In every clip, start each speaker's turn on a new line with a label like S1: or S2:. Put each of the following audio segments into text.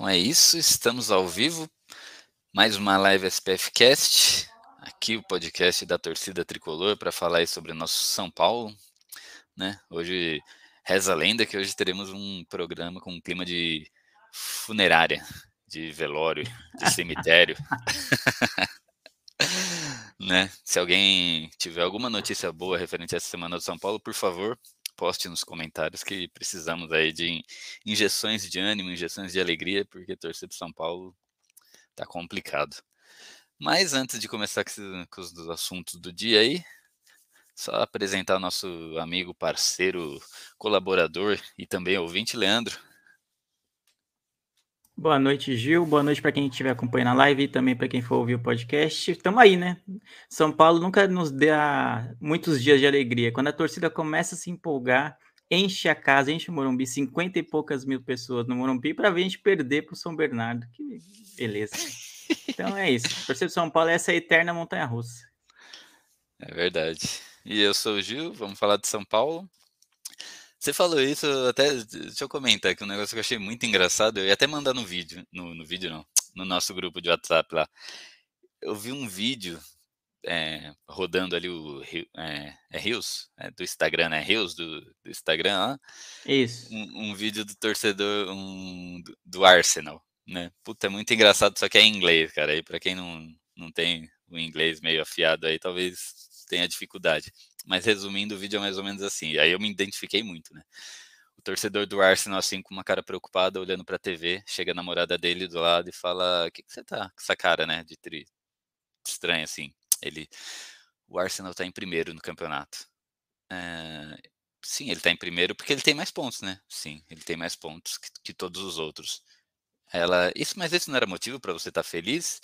S1: Então é isso, estamos ao vivo. Mais uma live SPF Cast, aqui o podcast da torcida tricolor para falar sobre o nosso São Paulo, né? Hoje reza a lenda que hoje teremos um programa com um clima de funerária, de velório, de cemitério. né? Se alguém tiver alguma notícia boa referente a essa semana do São Paulo, por favor, poste nos comentários que precisamos aí de injeções de ânimo, injeções de alegria, porque torcer para São Paulo tá complicado. Mas antes de começar com os assuntos do dia aí, só apresentar nosso amigo, parceiro, colaborador e também ouvinte, Leandro.
S2: Boa noite, Gil. Boa noite para quem estiver acompanhando a live e também para quem for ouvir o podcast. Estamos aí, né? São Paulo nunca nos dá muitos dias de alegria. Quando a torcida começa a se empolgar, enche a casa, enche o Morumbi, 50 e poucas mil pessoas no Morumbi para ver a gente perder para o São Bernardo. Que beleza. Então é isso. Torcida de São Paulo é essa eterna montanha russa.
S1: É verdade. E eu sou o Gil, vamos falar de São Paulo. Você falou isso, até deixa eu comentar aqui um negócio que eu achei muito engraçado. Eu ia até mandar no vídeo, no, no vídeo não, no nosso grupo de WhatsApp lá. Eu vi um vídeo é, rodando ali o é, é Rios, é, do Instagram, né? Rios do, do Instagram lá.
S2: Isso.
S1: Um, um, vídeo do torcedor um, do Arsenal, né? Puta, é muito engraçado, só que é em inglês, cara. Aí para quem não, não tem o inglês meio afiado aí, talvez tenha dificuldade. Mas resumindo, o vídeo é mais ou menos assim. Aí eu me identifiquei muito, né? O torcedor do Arsenal, assim, com uma cara preocupada, olhando pra TV, chega a namorada dele do lado e fala: O que, que você tá com essa cara, né? De tri... estranho, assim. Ele. O Arsenal tá em primeiro no campeonato. É... Sim, ele tá em primeiro porque ele tem mais pontos, né? Sim, ele tem mais pontos que, que todos os outros. Ela, isso, mas esse não era motivo para você estar tá feliz?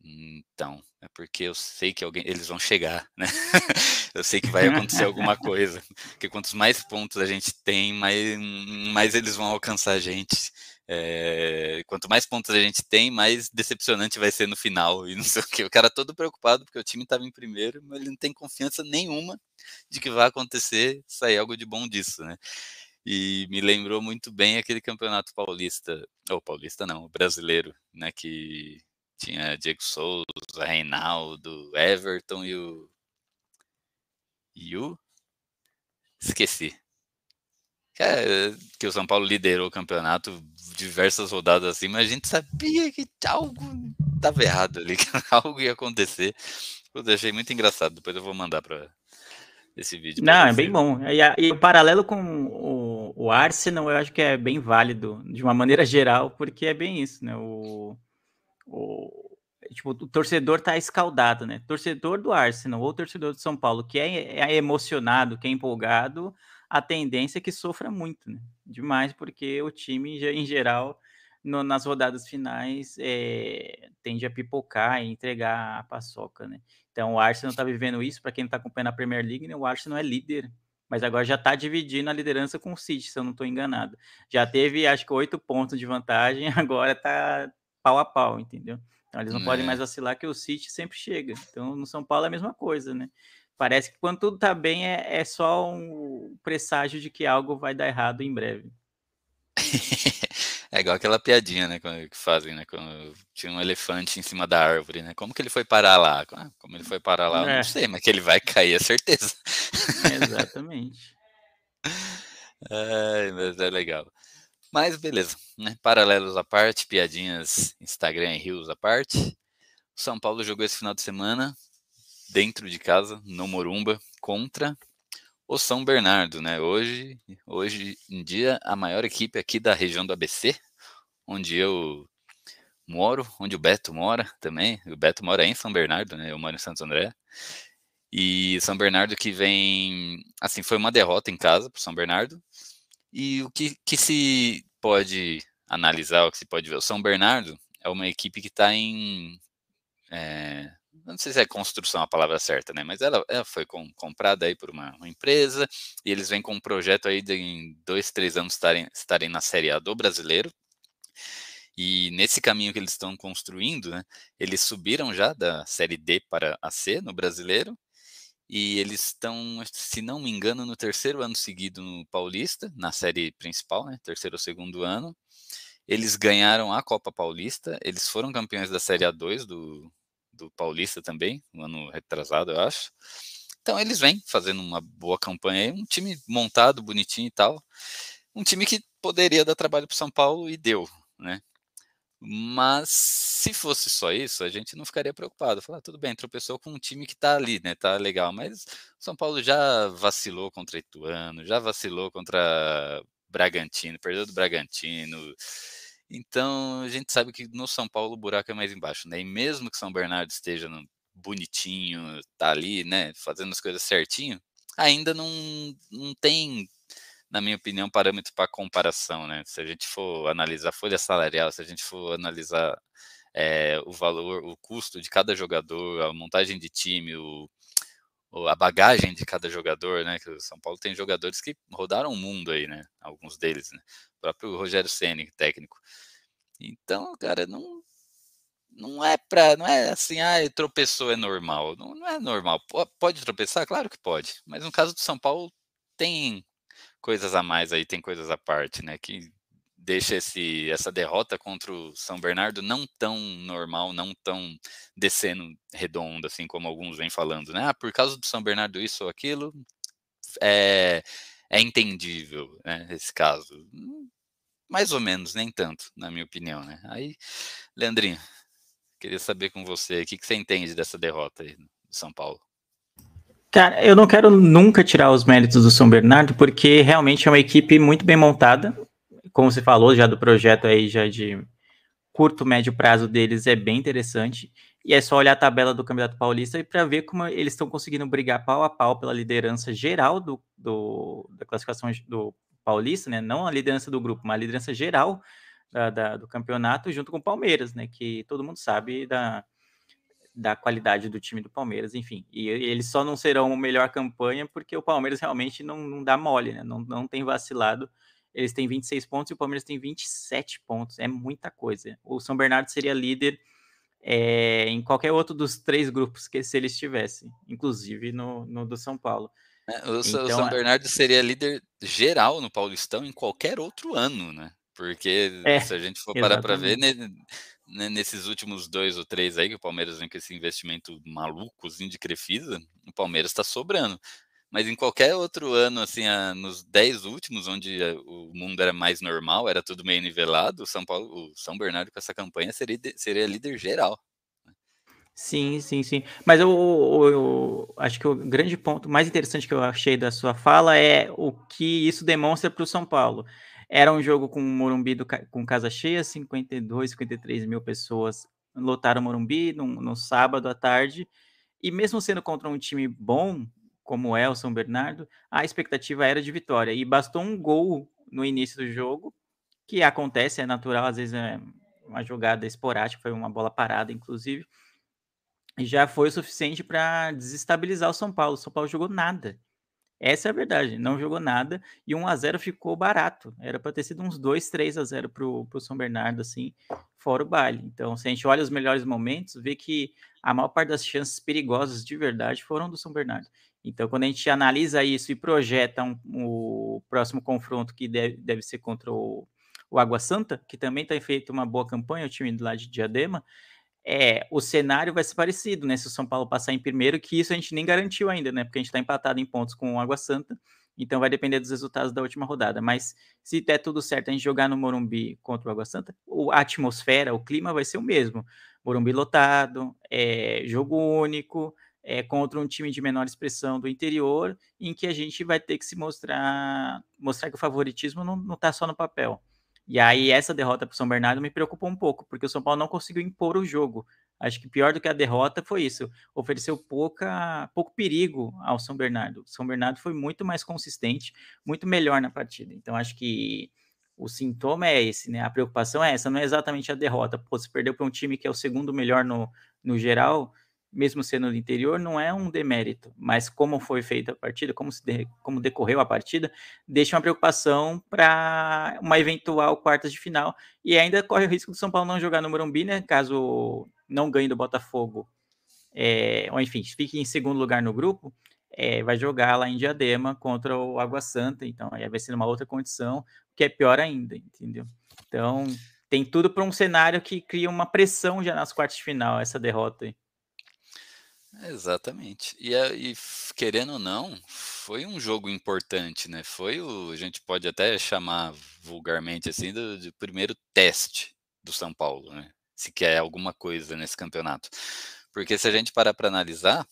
S1: Então, é porque eu sei que alguém, eles vão chegar, né? eu sei que vai acontecer alguma coisa. Porque quantos mais pontos a gente tem, mais, mais eles vão alcançar a gente. É, quanto mais pontos a gente tem, mais decepcionante vai ser no final. E não sei o que. O cara todo preocupado porque o time estava em primeiro, mas ele não tem confiança nenhuma de que vai acontecer sair algo de bom disso, né? E me lembrou muito bem aquele campeonato paulista, ou paulista não, brasileiro, né? Que tinha Diego Souza, Reinaldo, Everton e o. E o. Esqueci. É, que o São Paulo liderou o campeonato diversas rodadas assim, mas a gente sabia que algo estava errado ali, que algo ia acontecer. Eu achei muito engraçado. Depois eu vou mandar para esse vídeo.
S2: Não, é bem bom. E, e, o paralelo com o, o Arsenal, eu acho que é bem válido, de uma maneira geral, porque é bem isso, né? O, o, tipo, o torcedor tá escaldado, né? Torcedor do Arsenal ou torcedor do São Paulo que é, é emocionado, que é empolgado, a tendência é que sofra muito, né? Demais, porque o time, em geral, no, nas rodadas finais, é, tende a pipocar e entregar a paçoca, né? Então, o Arsenal tá vivendo isso, para quem não tá acompanhando a Premier League, né? o Arsenal é líder, mas agora já tá dividindo a liderança com o City, se eu não estou enganado. Já teve, acho que, oito pontos de vantagem, agora tá pau a pau, entendeu? Então eles não é. podem mais vacilar que o City sempre chega. Então no São Paulo é a mesma coisa, né? Parece que quando tudo tá bem é, é só um presságio de que algo vai dar errado em breve.
S1: É igual aquela piadinha, né, que fazem, né, quando tinha um elefante em cima da árvore, né, como que ele foi parar lá? Ah, como ele foi parar lá, é. não sei, mas que ele vai cair, é certeza.
S2: Exatamente.
S1: é, mas é legal. Mas beleza, né? Paralelos à parte, piadinhas Instagram e Rios à parte. O São Paulo jogou esse final de semana dentro de casa, no Morumba, contra o São Bernardo, né? Hoje, hoje em dia, a maior equipe aqui da região do ABC, onde eu moro, onde o Beto mora também. O Beto mora em São Bernardo, né? Eu moro em Santo André. E São Bernardo que vem, assim, foi uma derrota em casa para São Bernardo, e o que, que se pode analisar, o que se pode ver, o São Bernardo é uma equipe que está em. É, não sei se é construção a palavra certa, né? Mas ela, ela foi com, comprada aí por uma, uma, empresa e eles vêm com um projeto aí de em dois, três anos estarem, estarem na Série A do brasileiro. E nesse caminho que eles estão construindo, né, eles subiram já da Série D para a C no brasileiro. E eles estão, se não me engano, no terceiro ano seguido no Paulista, na série principal, né, terceiro ou segundo ano. Eles ganharam a Copa Paulista, eles foram campeões da Série A2 do, do Paulista também, no ano retrasado, eu acho. Então eles vêm fazendo uma boa campanha um time montado, bonitinho e tal. Um time que poderia dar trabalho para São Paulo e deu, né? Mas se fosse só isso, a gente não ficaria preocupado. Falar, ah, tudo bem, tropeçou com um time que tá ali, né? Tá legal. Mas São Paulo já vacilou contra Ituano, já vacilou contra Bragantino, perdeu do Bragantino. Então a gente sabe que no São Paulo o buraco é mais embaixo, né? E mesmo que São Bernardo esteja bonitinho, tá ali, né? Fazendo as coisas certinho, ainda não, não tem na minha opinião, parâmetro para comparação, né? Se a gente for analisar folha salarial, se a gente for analisar é, o valor, o custo de cada jogador, a montagem de time, o, a bagagem de cada jogador, né? Que o São Paulo tem jogadores que rodaram o mundo aí, né? Alguns deles, né? O próprio Rogério Ceni, técnico. Então, cara, não não é para, não é assim, ah, tropeçou é normal. Não, não é normal. Pode tropeçar, claro que pode. Mas no caso do São Paulo tem coisas a mais aí, tem coisas à parte, né? Que deixa esse, essa derrota contra o São Bernardo não tão normal, não tão descendo redondo, assim como alguns vêm falando, né? Ah, por causa do São Bernardo isso ou aquilo, é, é entendível, né? Esse caso. Mais ou menos, nem tanto, na minha opinião, né? Aí, Leandrinho, queria saber com você, o que, que você entende dessa derrota aí do São Paulo?
S2: Cara, eu não quero nunca tirar os méritos do São Bernardo, porque realmente é uma equipe muito bem montada. Como você falou já do projeto aí, já de curto, médio prazo deles, é bem interessante. E é só olhar a tabela do Campeonato Paulista para ver como eles estão conseguindo brigar pau a pau pela liderança geral do, do, da classificação do Paulista, né? Não a liderança do grupo, mas a liderança geral da, da, do campeonato, junto com o Palmeiras, né? Que todo mundo sabe da, da qualidade do time do Palmeiras, enfim. E eles só não serão a melhor campanha porque o Palmeiras realmente não, não dá mole, né? Não, não tem vacilado. Eles têm 26 pontos e o Palmeiras tem 27 pontos. É muita coisa. O São Bernardo seria líder é, em qualquer outro dos três grupos que se eles estivessem, inclusive no, no do São Paulo.
S1: É, o, então, o São Bernardo seria líder geral no Paulistão em qualquer outro ano, né? Porque é, se a gente for parar para ver, né, nesses últimos dois ou três aí, que o Palmeiras vem com esse investimento malucozinho de Crefisa, o Palmeiras está sobrando. Mas em qualquer outro ano, assim, a, nos dez últimos, onde a, o mundo era mais normal, era tudo meio nivelado, o São Paulo, o São Bernardo com essa campanha seria, seria líder geral. Né.
S2: Sim, sim, sim. Mas eu, eu, eu, acho que o grande ponto mais interessante que eu achei da sua fala é o que isso demonstra para o São Paulo. Era um jogo com Morumbi do, com casa cheia, 52, 53 mil pessoas lotaram Morumbi no, no sábado à tarde. E mesmo sendo contra um time bom, como é o São Bernardo, a expectativa era de vitória. E bastou um gol no início do jogo, que acontece, é natural, às vezes é uma jogada esporádica, foi uma bola parada, inclusive. E já foi o suficiente para desestabilizar o São Paulo. O São Paulo jogou nada. Essa é a verdade, não jogou nada e 1 a 0 ficou barato. Era para ter sido uns 2, 3 a 0 pro, pro São Bernardo, assim, fora o baile. Então, se a gente olha os melhores momentos, vê que a maior parte das chances perigosas de verdade foram do São Bernardo. Então, quando a gente analisa isso e projeta um, o próximo confronto, que deve, deve ser contra o, o Água Santa, que também tem feito uma boa campanha, o time lado de Diadema, é, o cenário vai ser parecido, né? Se o São Paulo passar em primeiro, que isso a gente nem garantiu ainda, né? Porque a gente está empatado em pontos com o Água Santa, então vai depender dos resultados da última rodada. Mas se der tudo certo, a gente jogar no Morumbi contra o Água Santa, a atmosfera, o clima vai ser o mesmo. Morumbi lotado, é, jogo único, é, contra um time de menor expressão do interior, em que a gente vai ter que se mostrar, mostrar que o favoritismo não está só no papel. E aí essa derrota para o São Bernardo me preocupou um pouco, porque o São Paulo não conseguiu impor o jogo. Acho que pior do que a derrota foi isso. Ofereceu pouca, pouco perigo ao São Bernardo. O São Bernardo foi muito mais consistente, muito melhor na partida. Então acho que o sintoma é esse, né? A preocupação é essa, não é exatamente a derrota. Pô, se perdeu para um time que é o segundo melhor no, no geral, mesmo sendo do interior, não é um demérito, mas como foi feita a partida, como, se de, como decorreu a partida, deixa uma preocupação para uma eventual quartas de final, e ainda corre o risco do São Paulo não jogar no Morumbi, né, caso não ganhe do Botafogo, é, ou enfim, fique em segundo lugar no grupo, é, vai jogar lá em Diadema contra o Água Santa, então aí vai ser uma outra condição, que é pior ainda, entendeu? Então, tem tudo para um cenário que cria uma pressão já nas quartas de final, essa derrota aí.
S1: Exatamente. E, e, querendo ou não, foi um jogo importante, né? Foi o, a gente pode até chamar vulgarmente assim, do, do primeiro teste do São Paulo, né? Se quer alguma coisa nesse campeonato. Porque se a gente parar para analisar,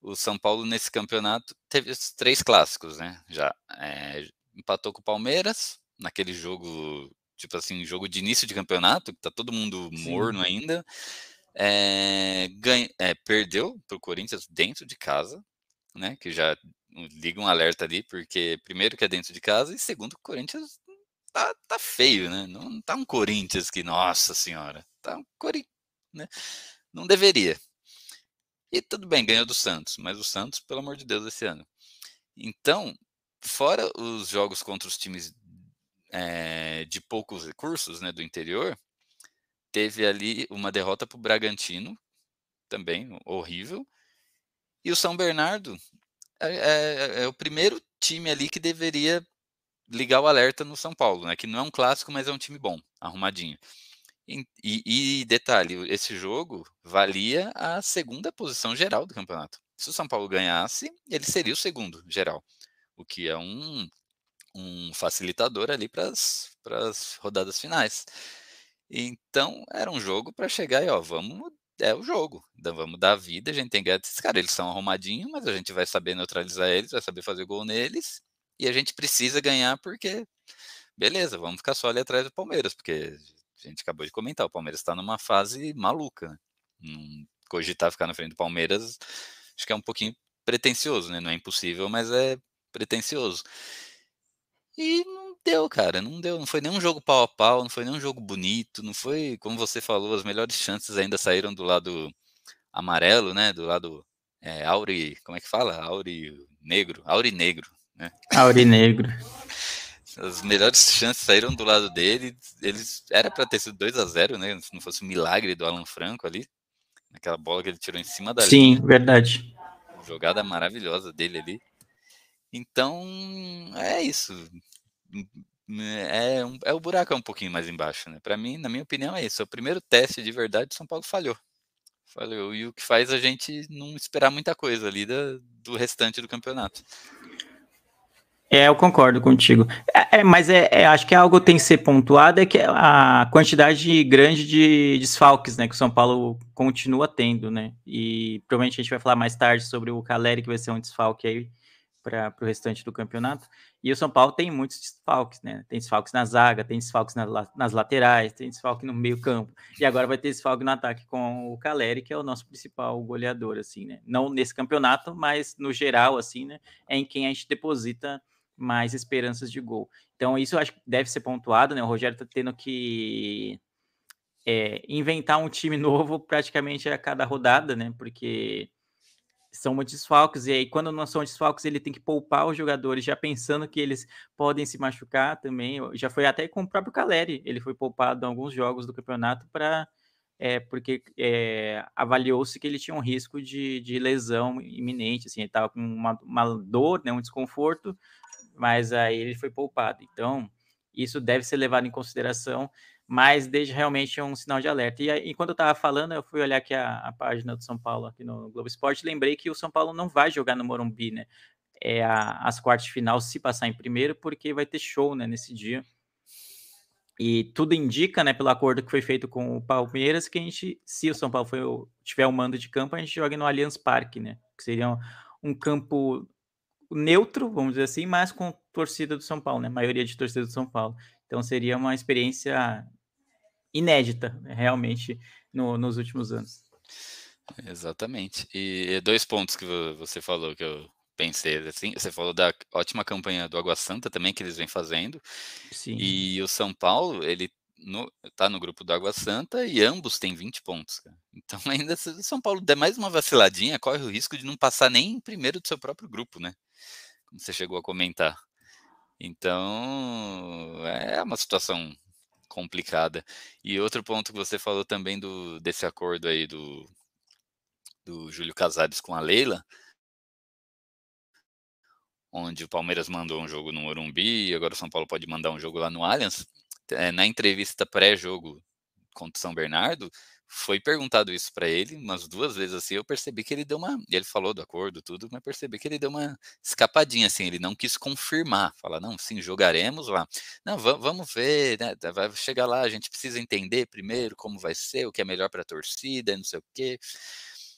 S1: o São Paulo nesse campeonato teve os três clássicos, né? Já é, empatou com o Palmeiras, naquele jogo, tipo assim, jogo de início de campeonato, que tá todo mundo morno Sim. ainda. É, ganha, é, perdeu para o Corinthians dentro de casa, né? Que já liga um alerta ali, porque primeiro que é dentro de casa e segundo que o Corinthians tá, tá feio, né? Não tá um Corinthians que, nossa senhora, tá um Corinthians, né? Não deveria. E tudo bem, ganhou do Santos, mas o Santos, pelo amor de Deus, esse ano. Então, fora os jogos contra os times é, de poucos recursos, né, do interior, teve ali uma derrota para o Bragantino, também horrível. E o São Bernardo é, é, é, o primeiro time ali que deveria ligar o alerta no São Paulo, né? Que não é um clássico, mas é um time bom, arrumadinho. E, e, e detalhe, esse jogo valia a segunda posição geral do campeonato. Se o São Paulo ganhasse, ele seria o segundo geral, o que é um, um facilitador ali para as rodadas finais. Então, era um jogo para chegar e, ó, vamos, é o jogo, então, vamos dar vida, a gente tem que ganhar esses caras, eles são arrumadinhos, mas a gente vai saber neutralizar eles, vai saber fazer gol neles, e a gente precisa ganhar porque, beleza, vamos ficar só ali atrás do Palmeiras, porque a gente acabou de comentar, o Palmeiras está numa fase maluca, cogitar ficar na frente do Palmeiras, acho que é um pouquinho pretencioso, né? Não é impossível, mas é pretencioso. E deu, cara, não deu. Não foi nenhum jogo pau a pau, não foi nenhum jogo bonito, não foi, como você falou, as melhores chances ainda saíram do lado amarelo, né? Do lado é, Auri, como é que fala? Auri negro, Auri negro, né?
S2: Auri negro.
S1: As melhores chances saíram do lado dele. Eles era para ter sido 2 a 0 né? Se não fosse o um milagre do Alan Franco ali, aquela bola que ele tirou em cima da
S2: Sim, linha. verdade.
S1: Jogada maravilhosa dele ali. Então, é isso. É, um, é o buraco é um pouquinho mais embaixo, né? Para mim, na minha opinião, é isso. É o primeiro teste de verdade, São Paulo falhou. Falhou. E o que faz a gente não esperar muita coisa ali da, do restante do campeonato.
S2: É, eu concordo contigo. É, é mas é, é, acho que algo tem que ser pontuado é que a quantidade grande de desfalques, né, que o São Paulo continua tendo, né? E provavelmente a gente vai falar mais tarde sobre o Caleri, que vai ser um desfalque aí para o restante do campeonato. E o São Paulo tem muitos desfalques, né? Tem desfalques na zaga, tem desfalques na, nas laterais, tem desfalque no meio campo. E agora vai ter desfalque no ataque com o Caleri, que é o nosso principal goleador, assim, né? Não nesse campeonato, mas no geral, assim, né? É em quem a gente deposita mais esperanças de gol. Então, isso eu acho que deve ser pontuado, né? O Rogério está tendo que é, inventar um time novo praticamente a cada rodada, né? Porque são muitos desfalques, e aí quando não são desfalques, ele tem que poupar os jogadores, já pensando que eles podem se machucar também. Já foi até com o próprio Caleri, ele foi poupado em alguns jogos do campeonato para é, porque é, avaliou-se que ele tinha um risco de, de lesão iminente, assim, ele estava com uma, uma, dor, né, um desconforto, mas aí ele foi poupado. Então, isso deve ser levado em consideração, mas desde realmente um sinal de alerta. E, e quando eu estava falando, eu fui olhar aqui a, a, página do São Paulo aqui no Globo Esporte, lembrei que o São Paulo não vai jogar no Morumbi, né? É a, as quartas de final se passar em primeiro, porque vai ter show, né, nesse dia. E tudo indica, né, pelo acordo que foi feito com o Palmeiras, que a gente, se o São Paulo tiver o um mando de campo, a gente joga no Allianz Parque, né? Que seria um, um campo neutro, vamos dizer assim, mas com torcida do São Paulo, né? Maioria de torcida do São Paulo. Então seria uma experiência inédita, né, realmente, no, nos últimos anos.
S1: Exatamente. E dois pontos que você falou que eu pensei assim. Você falou da ótima campanha do Água Santa também que eles vêm fazendo.
S2: Sim.
S1: E o São Paulo, ele no, tá no grupo do Água Santa e ambos têm 20 pontos. Cara. Então, ainda se o São Paulo der mais uma vaciladinha, corre o risco de não passar nem em primeiro do seu próprio grupo, né? Como você chegou a comentar. Então, é uma situação complicada. E outro ponto que você falou também do, desse acordo aí do, do Júlio Casares com a Leila, onde o Palmeiras mandou um jogo no Morumbi, agora o São Paulo pode mandar um jogo lá no Allianz. É, na entrevista pré-jogo contra o São Bernardo, foi perguntado isso para ele umas duas vezes assim, eu percebi que ele deu uma, ele falou do acordo tudo, mas percebi que ele deu uma escapadinha assim, ele não quis confirmar, falar não, sim, jogaremos lá. Não, vamos ver, né? Vai chegar lá, a gente precisa entender primeiro como vai ser, o que é melhor para a torcida, não sei o quê.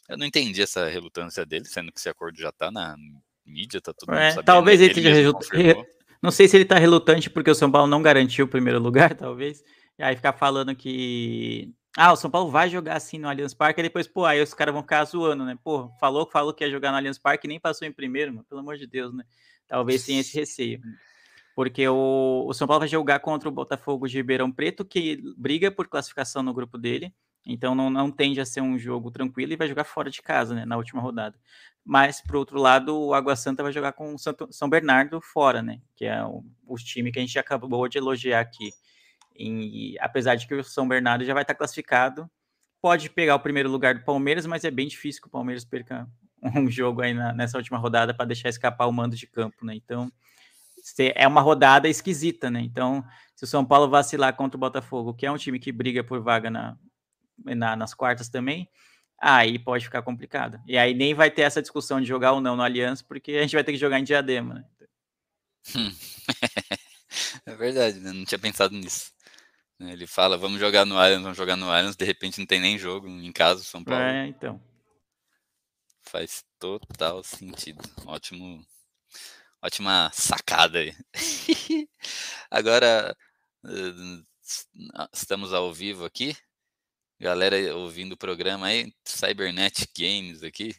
S1: Eu não entendi essa relutância dele, sendo que esse acordo já está na mídia, tá todo
S2: é, Talvez ele, ele esteja Não sei se ele está relutante porque o São Paulo não garantiu o primeiro lugar, talvez. E aí ficar falando que ah, o São Paulo vai jogar assim no Allianz Parque, e depois, pô, aí os caras vão ficar zoando, né? Pô, falou, falou que ia jogar no Allianz Parque e nem passou em primeiro, mano, pelo amor de Deus, né? Talvez tenha esse receio. Porque o, o São Paulo vai jogar contra o Botafogo de Ribeirão Preto, que briga por classificação no grupo dele, então não, não tende a ser um jogo tranquilo e vai jogar fora de casa, né, na última rodada. Mas, por outro lado, o Água Santa vai jogar com o Santo, São Bernardo fora, né? Que é o, o time que a gente acabou de elogiar aqui. E, apesar de que o São Bernardo já vai estar classificado, pode pegar o primeiro lugar do Palmeiras, mas é bem difícil que o Palmeiras perca um jogo aí na, nessa última rodada para deixar escapar o mando de campo, né? Então é uma rodada esquisita, né? Então, se o São Paulo vacilar contra o Botafogo, que é um time que briga por vaga na, na, nas quartas também, aí pode ficar complicado. E aí nem vai ter essa discussão de jogar ou não no Aliança, porque a gente vai ter que jogar em Diadema, né?
S1: é verdade, né? Não tinha pensado nisso. Né, ele fala, vamos jogar no Allianz, vamos jogar no Allianz, de repente não tem nem jogo em casa, São Paulo.
S2: É, então.
S1: Faz total sentido. Ótimo, ótima sacada aí. Agora, eh, estamos ao vivo aqui. Galera ouvindo o programa aí, Cybernet Games aqui,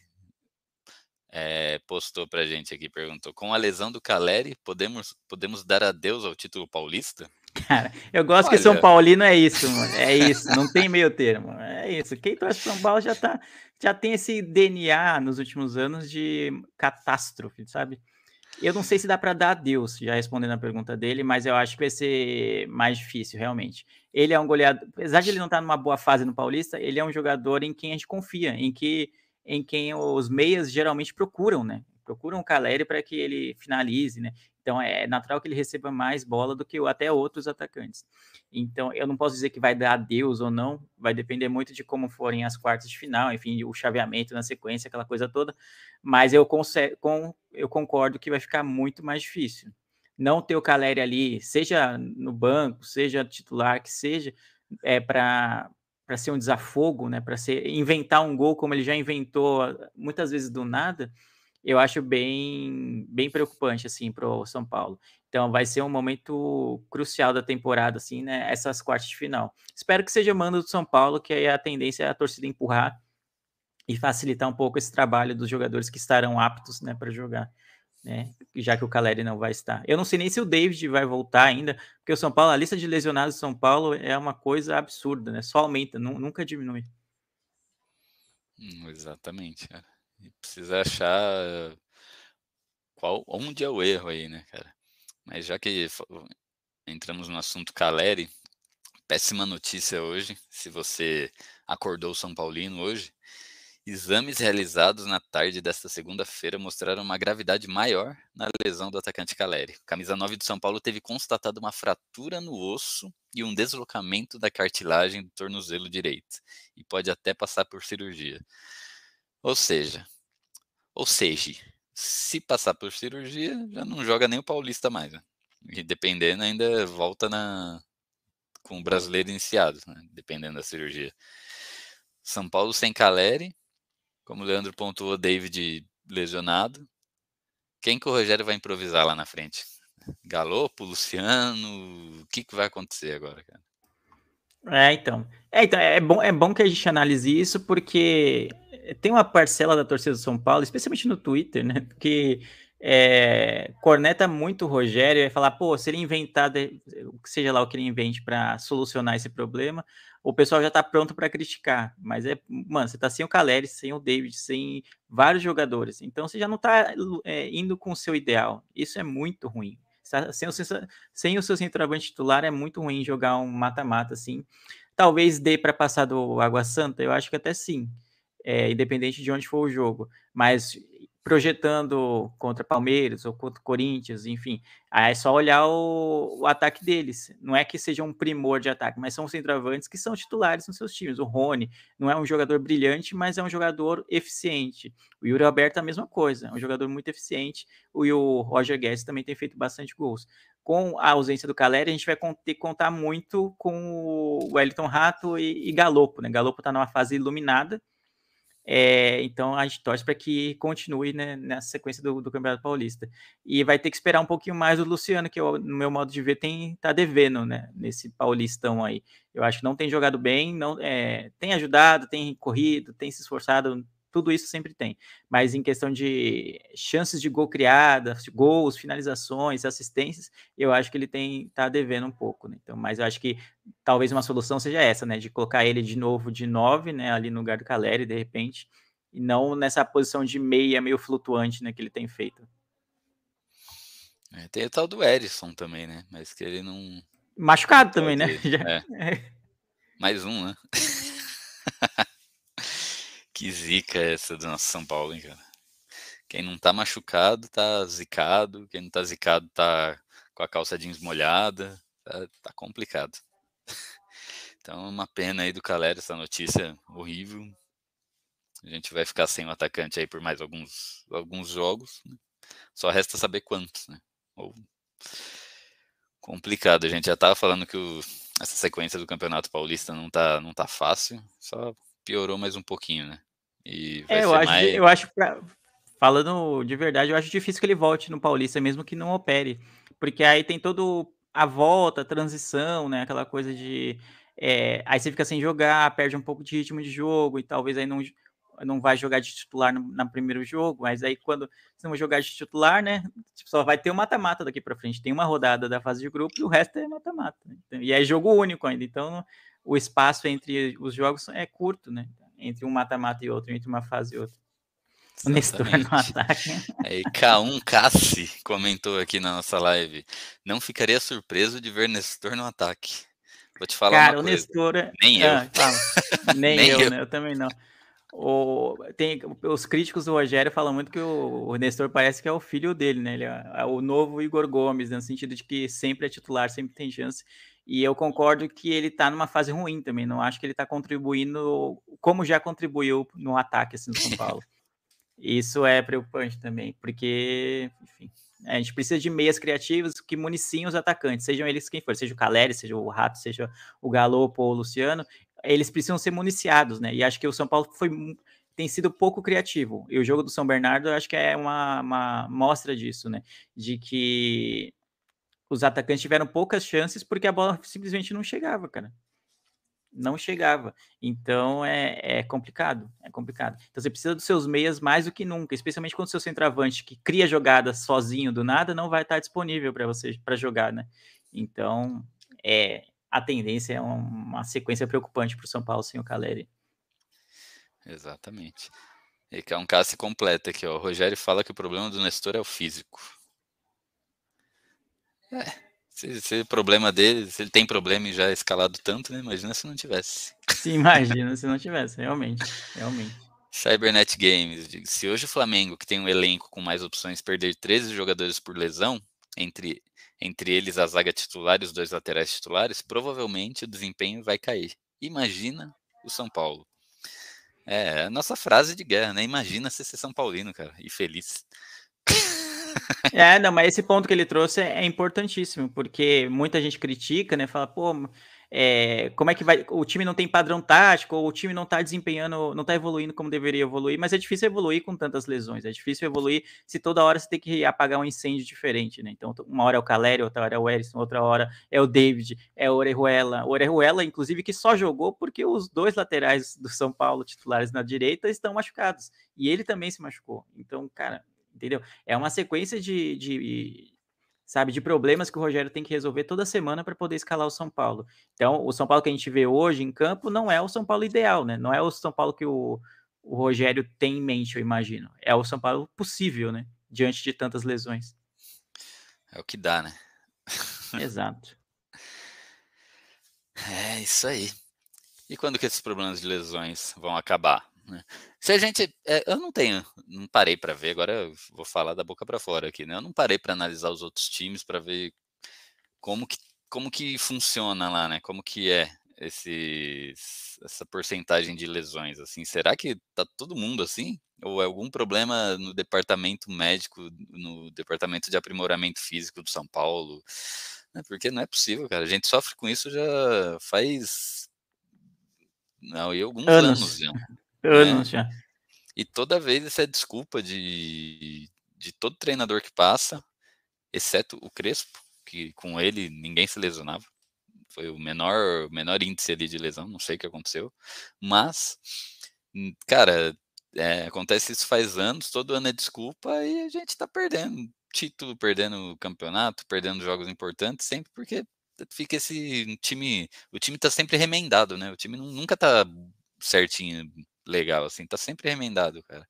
S1: é, postou pra gente aqui, perguntou: com a lesão do Caleri, podemos, podemos dar adeus ao título paulista?
S2: Cara, eu gosto Olha... que São Paulino é isso, mano. É isso, não tem meio termo. É isso. Quem torce São Paulo já tá, já tem esse DNA nos últimos anos de catástrofe, sabe? Eu não sei se dá para dar adeus, já respondendo a pergunta dele, mas eu acho que vai ser mais difícil, realmente. Ele é um goleador, apesar de ele não estar tá numa boa fase no Paulista, ele é um jogador em quem a gente confia, em que em quem os meias geralmente procuram, né? Procuram o Caleri para que ele finalize, né? Então é natural que ele receba mais bola do que até outros atacantes. Então eu não posso dizer que vai dar adeus ou não, vai depender muito de como forem as quartas de final, enfim, o chaveamento na sequência, aquela coisa toda. Mas eu, com, eu concordo que vai ficar muito mais difícil. Não ter o Caleri ali, seja no banco, seja titular, que seja, é para para ser um desafogo, né, para ser inventar um gol como ele já inventou muitas vezes do nada, eu acho bem, bem preocupante assim para o São Paulo. Então vai ser um momento crucial da temporada, assim, né? Essas quartas de final. Espero que seja mando do São Paulo, que aí a tendência é a torcida empurrar e facilitar um pouco esse trabalho dos jogadores que estarão aptos, né, para jogar, né? Já que o Caleri não vai estar. Eu não sei nem se o David vai voltar ainda, porque o São Paulo, a lista de lesionados do São Paulo é uma coisa absurda, né? Só aumenta, nunca diminui.
S1: Hum, exatamente, cara. E precisa achar qual, onde é o erro aí, né, cara? Mas já que entramos no assunto Caleri, péssima notícia hoje, se você acordou São Paulino hoje, exames realizados na tarde desta segunda-feira mostraram uma gravidade maior na lesão do atacante Caleri. Camisa 9 do São Paulo teve constatado uma fratura no osso e um deslocamento da cartilagem do tornozelo direito, e pode até passar por cirurgia. Ou seja, ou seja, se passar por cirurgia, já não joga nem o Paulista mais. Né? E dependendo, ainda volta na com o brasileiro iniciado, né? dependendo da cirurgia. São Paulo sem Caleri, como o Leandro pontuou, David lesionado. Quem que o Rogério vai improvisar lá na frente? Galopo, Luciano, o que, que vai acontecer agora, cara?
S2: É, então. É, então, é bom, é bom que a gente analise isso, porque tem uma parcela da torcida do São Paulo, especialmente no Twitter, né? Que é, corneta muito o Rogério e falar, pô, se ele inventar, seja lá o que ele invente para solucionar esse problema, o pessoal já está pronto para criticar. Mas é, mano, você está sem o Caleri, sem o David, sem vários jogadores. Então você já não está é, indo com o seu ideal. Isso é muito ruim. Sem o, sem o seu centroavante titular é muito ruim jogar um mata-mata assim. Talvez dê para passar do Água Santa, eu acho que até sim. É, independente de onde for o jogo. Mas projetando contra Palmeiras ou contra Corinthians, enfim. Aí é só olhar o, o, ataque deles. Não é que seja um primor de ataque, mas são centroavantes que são titulares nos seus times. O Rony não é um jogador brilhante, mas é um jogador eficiente. O Yuri Alberto é a mesma coisa, é um jogador muito eficiente. O, e o Roger Guedes também tem feito bastante gols. Com a ausência do Caleri, a gente vai ter que contar muito com o Wellington Rato e, e Galopo. Né? Galopo está numa fase iluminada, é, então a gente torce para que continue né, nessa sequência do, do, Campeonato Paulista. E vai ter que esperar um pouquinho mais o Luciano, que eu, no meu modo de ver tem tá devendo né, nesse Paulistão aí. Eu acho que não tem jogado bem, não é, tem ajudado, tem corrido, tem se esforçado tudo isso sempre tem. Mas em questão de chances de gol criadas, gols, finalizações, assistências, eu acho que ele tem tá devendo um pouco, né? Então, mas eu acho que talvez uma solução seja essa, né? De colocar ele de novo de nove, né? Ali no lugar do Caleri, de repente, e não nessa posição de meia meio flutuante, né? Que ele tem feito.
S1: É, tem o tal do Erisson também, né? Mas que ele não.
S2: Machucado também, né?
S1: É. Mais um, né? Que zica é essa do nosso São Paulo, hein, cara? Quem não tá machucado tá zicado, quem não tá zicado tá com a calça jeans molhada, tá, tá complicado. Então, uma pena aí do Calera essa notícia horrível. A gente vai ficar sem o atacante aí por mais alguns, alguns jogos. Né? Só resta saber quantos, né? Ou... Complicado. A gente já tava falando que o, essa sequência do Campeonato Paulista não tá, não tá fácil. Só piorou mais um pouquinho, né?
S2: E vai é, eu acho, mais... eu acho pra... falando de verdade, eu acho difícil que ele volte no Paulista, mesmo que não opere, porque aí tem todo a volta, a transição, né? Aquela coisa de é, aí você fica sem jogar, perde um pouco de ritmo de jogo e talvez aí não não vai jogar de titular no, no primeiro jogo, mas aí quando você não jogar de titular, né, tipo, só vai ter o um mata-mata daqui para frente. Tem uma rodada da fase de grupo e o resto é mata-mata. Então, e é jogo único ainda, então o espaço entre os jogos é curto, né? Entre um mata-mata e outro, entre uma fase e outra. O Nestor no ataque.
S1: Aí, K1 Cassi comentou aqui na nossa live. Não ficaria surpreso de ver Nestor no ataque. Vou te falar
S2: Cara,
S1: uma
S2: o
S1: coisa.
S2: Nestor. É-
S1: Nem
S2: ah,
S1: eu.
S2: Nem, Nem eu, eu, né? Eu também não. O, tem, os críticos do Rogério falam muito que o, o Nestor parece que é o filho dele, né? Ele é, é o novo Igor Gomes, no sentido de que sempre é titular, sempre tem chance. E eu concordo que ele está numa fase ruim também. Não acho que ele está contribuindo como já contribuiu no ataque assim, no São Paulo. Isso é preocupante também, porque, enfim, a gente precisa de meias criativas que municiem os atacantes, sejam eles quem for, seja o Caleri, seja o Rato, seja o Galopo ou o Luciano, eles precisam ser municiados, né? E acho que o São Paulo foi tem sido pouco criativo. E o jogo do São Bernardo, acho que é uma, uma mostra disso, né? De que os atacantes tiveram poucas chances porque a bola simplesmente não chegava, cara. Não chegava. Então é, é complicado. É complicado. Então você precisa dos seus meias mais do que nunca, especialmente quando o seu centroavante que cria jogadas sozinho do nada não vai estar disponível para você para jogar, né? Então é a tendência é uma sequência preocupante para o São Paulo sem o Caleri.
S1: Exatamente. E que é um caso completo aqui, ó. O Rogério fala que o problema do Nestor é o físico. É, se, se o problema dele, se ele tem problema e já é escalado tanto, né? Imagina se não tivesse.
S2: Sim, imagina se não tivesse, realmente, realmente.
S1: Cybernet Games, se hoje o Flamengo, que tem um elenco com mais opções, perder 13 jogadores por lesão, entre, entre eles a zaga titular e os dois laterais titulares, provavelmente o desempenho vai cair. Imagina o São Paulo. É, a nossa frase de guerra, né? Imagina se ser São Paulino, cara, e feliz.
S2: É, não, mas esse ponto que ele trouxe é, é importantíssimo, porque muita gente critica, né? Fala, pô, é, como é que vai. O time não tem padrão tático, ou o time não tá desempenhando, não tá evoluindo como deveria evoluir, mas é difícil evoluir com tantas lesões. É difícil evoluir se toda hora você tem que apagar um incêndio diferente, né? Então, uma hora é o Caleri, outra hora é o Erisson, outra hora é o David, é o Orejuela. O Orejuela, inclusive, que só jogou porque os dois laterais do São Paulo, titulares na direita, estão machucados. E ele também se machucou. Então, cara, entendeu? É uma sequência de, de sabe, de problemas que o Rogério tem que resolver toda semana para poder escalar o São Paulo. Então, o São Paulo que a gente vê hoje em campo não é o São Paulo ideal, né? Não é o São Paulo que o, o Rogério tem em mente, eu imagino. É o São Paulo possível, né? Diante de tantas lesões.
S1: É o que dá, né?
S2: Exato.
S1: É isso aí. E quando que esses problemas de lesões vão acabar? Né? Se a gente, é, eu não tenho, não parei para ver. Agora eu vou falar da boca para fora aqui, né? Eu não parei para analisar os outros times para ver como que, como que funciona lá, né? Como que é esse, essa porcentagem de lesões, assim? Será que tá todo mundo assim? Ou é algum problema no departamento médico, no departamento de aprimoramento físico do São Paulo? Né? Porque não é possível, cara. A gente sofre com isso já faz não, e alguns anos, anos já.
S2: Anos né? já.
S1: E toda vez essa é desculpa de, de todo treinador que passa, exceto o Crespo, que com ele ninguém se lesionava. Foi o menor, menor índice ali de lesão, não sei o que aconteceu. Mas, hum, cara, é, acontece isso faz anos, todo ano é desculpa e a gente tá perdendo título, perdendo campeonato, perdendo jogos importantes, sempre porque fica esse time. O time tá sempre remendado, né? O time nunca tá certinho, legal, assim, tá sempre remendado, cara.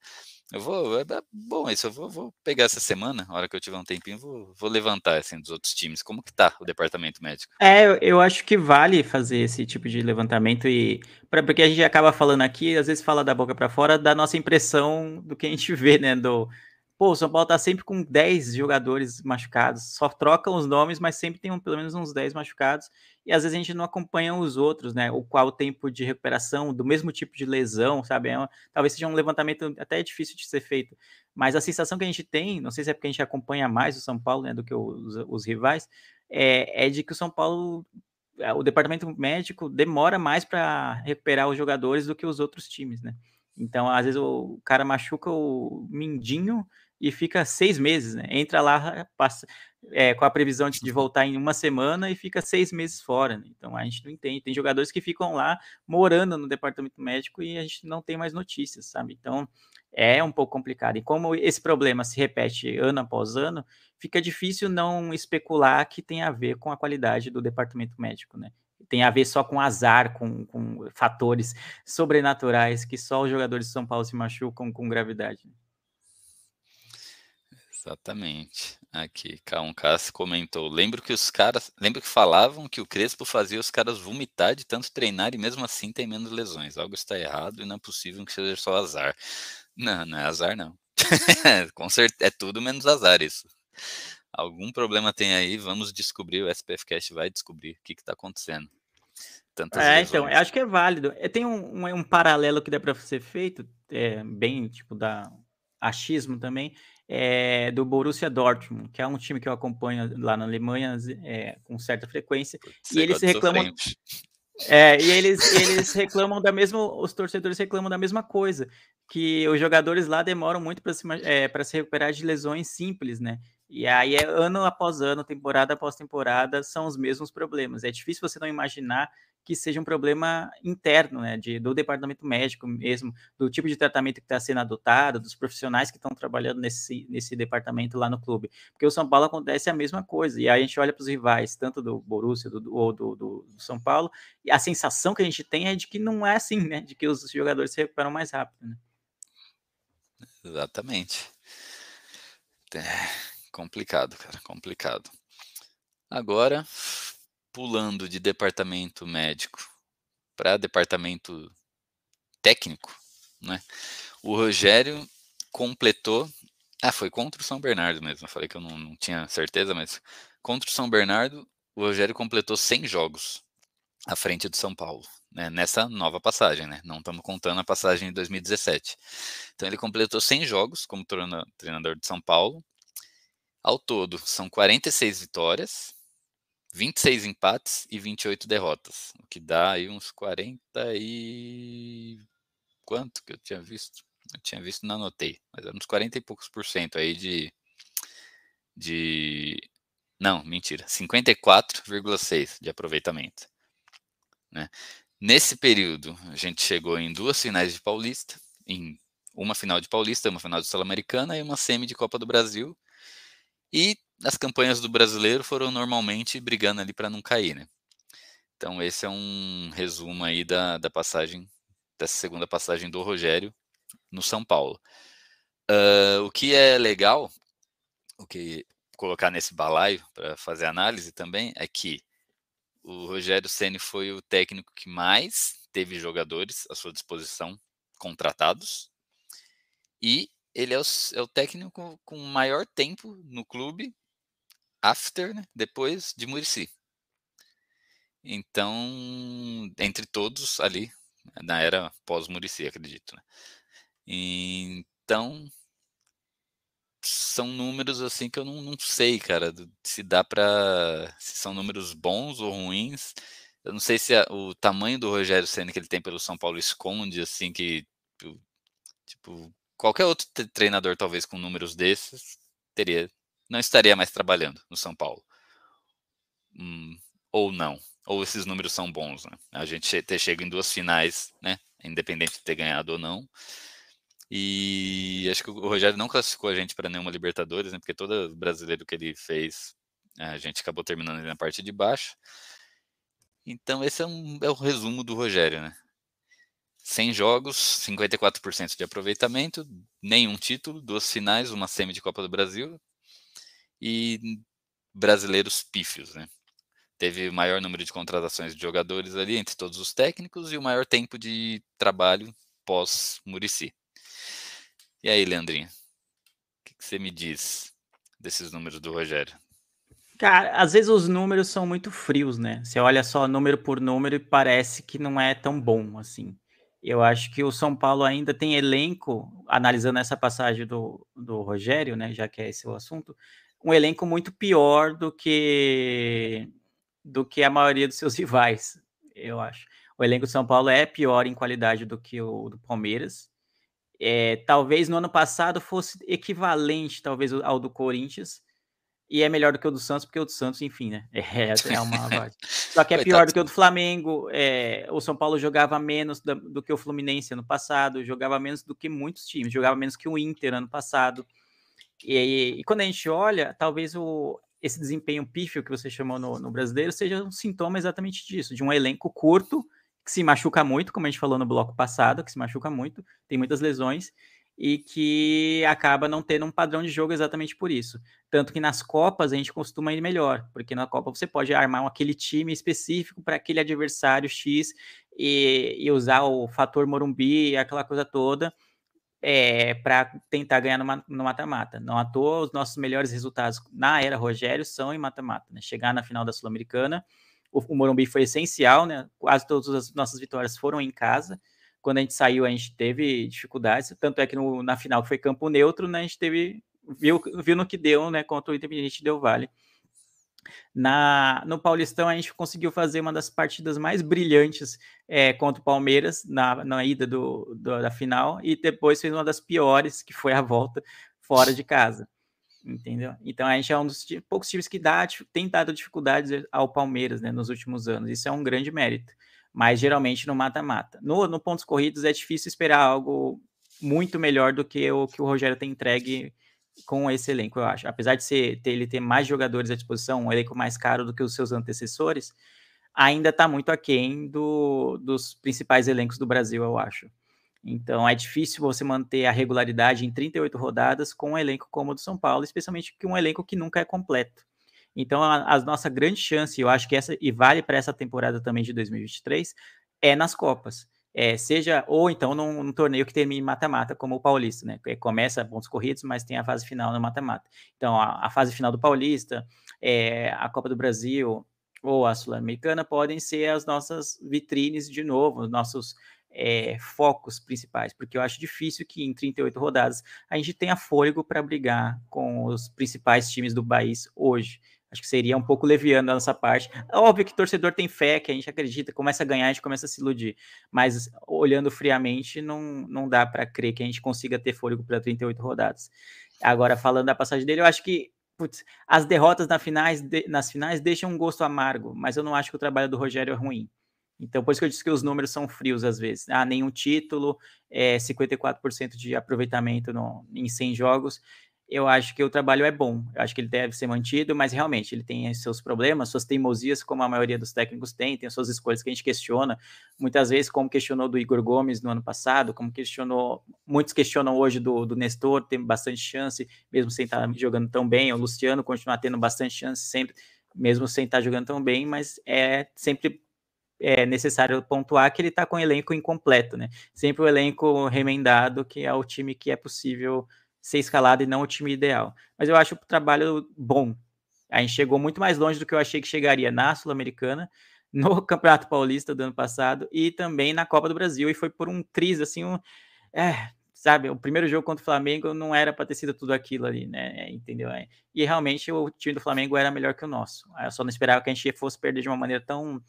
S1: Eu vou, é, bom isso, eu vou, vou, pegar essa semana, a hora que eu tiver um tempinho, vou, vou levantar, assim, dos outros times, como que tá o departamento médico?
S2: É, eu, eu acho que vale fazer esse tipo de levantamento e, pra, porque a gente acaba falando aqui, às vezes fala da boca para fora, da nossa impressão do que a gente vê, né, do, Pô, o São Paulo tá sempre com 10 jogadores machucados, só trocam os nomes, mas sempre tem um, pelo menos uns 10 machucados, e às vezes a gente não acompanha os outros, né? O qual o tempo de recuperação do mesmo tipo de lesão, sabe? É uma, talvez seja um levantamento até difícil de ser feito, mas a sensação que a gente tem, não sei se é porque a gente acompanha mais o São Paulo, né, do que os, os rivais, é, é de que o São Paulo é, o departamento médico demora mais para recuperar os jogadores do que os outros times, né? Então, às vezes o cara machuca o mindinho e fica seis meses, né? Entra lá, passa, é, com a previsão de, de, voltar em uma semana e fica seis meses fora. Né? Então a gente não entende. Tem jogadores que ficam lá morando no departamento médico e a gente não tem mais notícias, sabe? Então é um pouco complicado. E como esse problema se repete ano após ano, fica difícil não especular que tem a ver com a qualidade do departamento médico, né? Tem a ver só com azar, com, com fatores sobrenaturais que só os jogadores de São Paulo se machucam com gravidade.
S1: Exatamente. Aqui, K1K comentou. Lembro que os caras. Lembro que falavam que o Crespo fazia os caras vomitar de tanto treinar e mesmo assim tem menos lesões. Algo está errado e não é possível que seja só azar. Não, não é azar, não. Com certeza, é tudo menos azar isso. Algum problema tem aí, vamos descobrir, o SPFcast vai descobrir o que está acontecendo.
S2: Tantas é, então, eu acho que é válido. Tem um, um, um paralelo que dá para ser feito, é, bem tipo da achismo também, é, do Borussia Dortmund, que é um time que eu acompanho lá na Alemanha é, com certa frequência. e eles reclamam. É, e eles, eles reclamam da mesma, os torcedores reclamam da mesma coisa, que os jogadores lá demoram muito para se, é, se recuperar de lesões simples, né? E aí, é ano após ano, temporada após temporada, são os mesmos problemas. É difícil você não imaginar que seja um problema interno, né, de, do departamento médico mesmo, do tipo de tratamento que está sendo adotado, dos profissionais que estão trabalhando nesse, nesse departamento lá no clube. Porque o São Paulo acontece a mesma coisa, e aí a gente olha para os rivais, tanto do Borussia do, ou do, do, do, São Paulo, e a sensação que a gente tem é de que não é assim, né, de que os jogadores se recuperam mais rápido. Né?
S1: Exatamente. É complicado, cara, complicado. Agora, pulando de departamento médico para departamento técnico, né? O Rogério completou. Ah, foi contra o São Bernardo mesmo. Eu falei que eu não, não tinha certeza, mas contra o São Bernardo, o Rogério completou 100 jogos à frente do São Paulo, né, nessa nova passagem, né? Não estamos contando a passagem de 2017. Então ele completou 100 jogos como treinador de São Paulo. Ao todo, são 46 vitórias, 26 empates e 28 derrotas, o que dá aí uns 40 e quanto que eu tinha visto? Eu tinha visto, não anotei, mas era uns 40 e poucos por cento aí de de não, mentira, 54,6 de aproveitamento, né? Nesse período, a gente chegou em duas finais de Paulista, em uma final de Paulista, uma final de Sul-Americana e uma semi de Copa do Brasil. E as campanhas do brasileiro foram normalmente brigando ali para não cair, né? Então esse é um resumo aí da, da passagem, dessa segunda passagem do Rogério no São Paulo. Uh, o que é legal, o que colocar nesse balaio para fazer análise também, é que o Rogério Ceni foi o técnico que mais teve jogadores à sua disposição contratados e ele é o, é o técnico com maior tempo no clube after, né, depois de Murici. Então, entre todos ali, na era pós-Murici, acredito. Né? Então, são números assim que eu não, não sei, cara, se dá para se são números bons ou ruins. Eu não sei se a, o tamanho do Rogério Senna que ele tem pelo São Paulo esconde assim que tipo qualquer outro treinador talvez com números desses teria não estaria mais trabalhando no São Paulo. Hum, ou não, ou esses números são bons, né? A gente ter chego em duas finais, né? Independente de ter ganhado ou não. E acho que o Rogério não classificou a gente para nenhuma Libertadores, né? Porque todo brasileiro que ele fez, a gente acabou terminando na parte de baixo. Então esse é, um, é o resumo do Rogério, né? 100 jogos, 54% de aproveitamento, nenhum título, duas finais, uma semi de Copa do Brasil e brasileiros pífios, né? Teve o maior número de contratações de jogadores ali entre todos os técnicos e o maior tempo de trabalho pós Murici. E aí, Leandrinho, o que, que você me diz desses números do Rogério?
S2: Cara, às vezes os números são muito frios, né? Você olha só número por número e parece que não é tão bom assim. Eu acho que o São Paulo ainda tem elenco, analisando essa passagem do, do Rogério, né? Já que é esse o assunto, um elenco muito pior do que do que a maioria dos seus rivais, eu acho. O elenco do São Paulo é pior em qualidade do que o do Palmeiras. É, talvez no ano passado fosse equivalente, talvez, ao do Corinthians, e é melhor do que o do Santos, porque o do Santos, enfim, né? É, é uma Só que é pior do que o do Flamengo. É, o São Paulo jogava menos do, do, que o Fluminense ano passado, jogava menos do que muitos times, jogava menos que o Inter ano passado. E, e, quando a gente olha, talvez o, esse desempenho pífio que você chamou no, no brasileiro seja um sintoma exatamente disso, de um elenco curto que se machuca muito, como a gente falou no bloco passado, que se machuca muito, tem muitas lesões e que acaba não tendo um padrão de jogo exatamente por isso. Tanto que nas Copas a gente costuma ir melhor, porque na Copa você pode armar aquele time específico para aquele adversário X e, e, usar o fator Morumbi, aquela coisa toda, é, para tentar ganhar no mata-mata. Não à toa, os nossos melhores resultados na era Rogério são em mata-mata. Né? Chegar na final da Sul-Americana o, o Morumbi foi essencial, né? Quase todas as nossas vitórias foram em casa. Quando a gente saiu, a gente teve dificuldades, tanto é que no, na final que foi campo neutro, né? A gente teve viu, viu no que deu, né? Contra o Independente Del Vale. Na, no Paulistão, a gente conseguiu fazer uma das partidas mais brilhantes é, contra o Palmeiras na, na ida do, do, da final, e depois fez uma das piores, que foi a volta fora de casa entendeu? Então a gente é um dos poucos times que dá, tem dado dificuldades ao Palmeiras, né, nos últimos anos. Isso é um grande mérito. Mas geralmente no mata-mata. No, no pontos corridos é difícil esperar algo muito melhor do que o que o Rogério tem entregue com esse elenco, eu acho. Apesar de ser, ter, ele ter mais jogadores à disposição, um elenco mais caro do que os seus antecessores, ainda está muito aquém do, dos principais elencos do Brasil, eu acho. Então é difícil você manter a regularidade em 38 rodadas com um elenco como o do São Paulo, especialmente que um elenco que nunca é completo. Então a, a nossa grande chance, eu acho que essa e vale para essa temporada também de 2023, é nas Copas. É, seja ou então num, num torneio que termine mata-mata, como o Paulista, né? Que começa pontos corridos, mas tem a fase final no mata-mata. Então a, a, fase final do Paulista, é, a Copa do Brasil ou a Sul-Americana podem ser as nossas vitrines de novo, os nossos é, focos principais, porque eu acho difícil que em 38 rodadas a gente tenha fôlego para brigar com os principais times do país hoje. Acho que seria um pouco leviano da nossa parte. Óbvio que torcedor tem fé, que a gente acredita, começa a ganhar, a gente começa a se iludir. Mas olhando friamente, não, não dá para crer que a gente consiga ter fôlego para 38 rodadas. Agora, falando da passagem dele, eu acho que putz, as derrotas nas finais, de, nas finais deixam um gosto amargo, mas eu não acho que o trabalho do Rogério é ruim. Então, por isso que eu disse que os números são frios às vezes. Ah, nenhum título, é 54% de aproveitamento no, em 100 jogos eu acho que o trabalho é bom, eu acho que ele deve ser mantido, mas realmente ele tem seus problemas, suas teimosias, como a maioria dos técnicos tem, tem suas escolhas que a gente questiona, muitas vezes, como questionou do Igor Gomes no ano passado, como questionou, muitos questionam hoje do, do Nestor, tem bastante chance, mesmo sem estar jogando tão bem, o Luciano continuar tendo bastante chance sempre, mesmo sem estar jogando tão bem, mas é sempre é necessário pontuar que ele está com o elenco incompleto, né? Sempre o elenco remendado, que é o time que é possível ser escalado e não o time ideal. Mas eu acho o trabalho bom. A gente chegou muito mais longe do que eu achei que chegaria na Sul-Americana, no Campeonato Paulista do ano passado e também na Copa do Brasil. E foi por um triz, assim, um, é, sabe, o primeiro jogo contra o Flamengo não era para ter sido tudo aquilo ali, né? Entendeu? É, e realmente o time do Flamengo era melhor que o nosso. Eu só não esperava que a gente fosse perder de uma maneira tão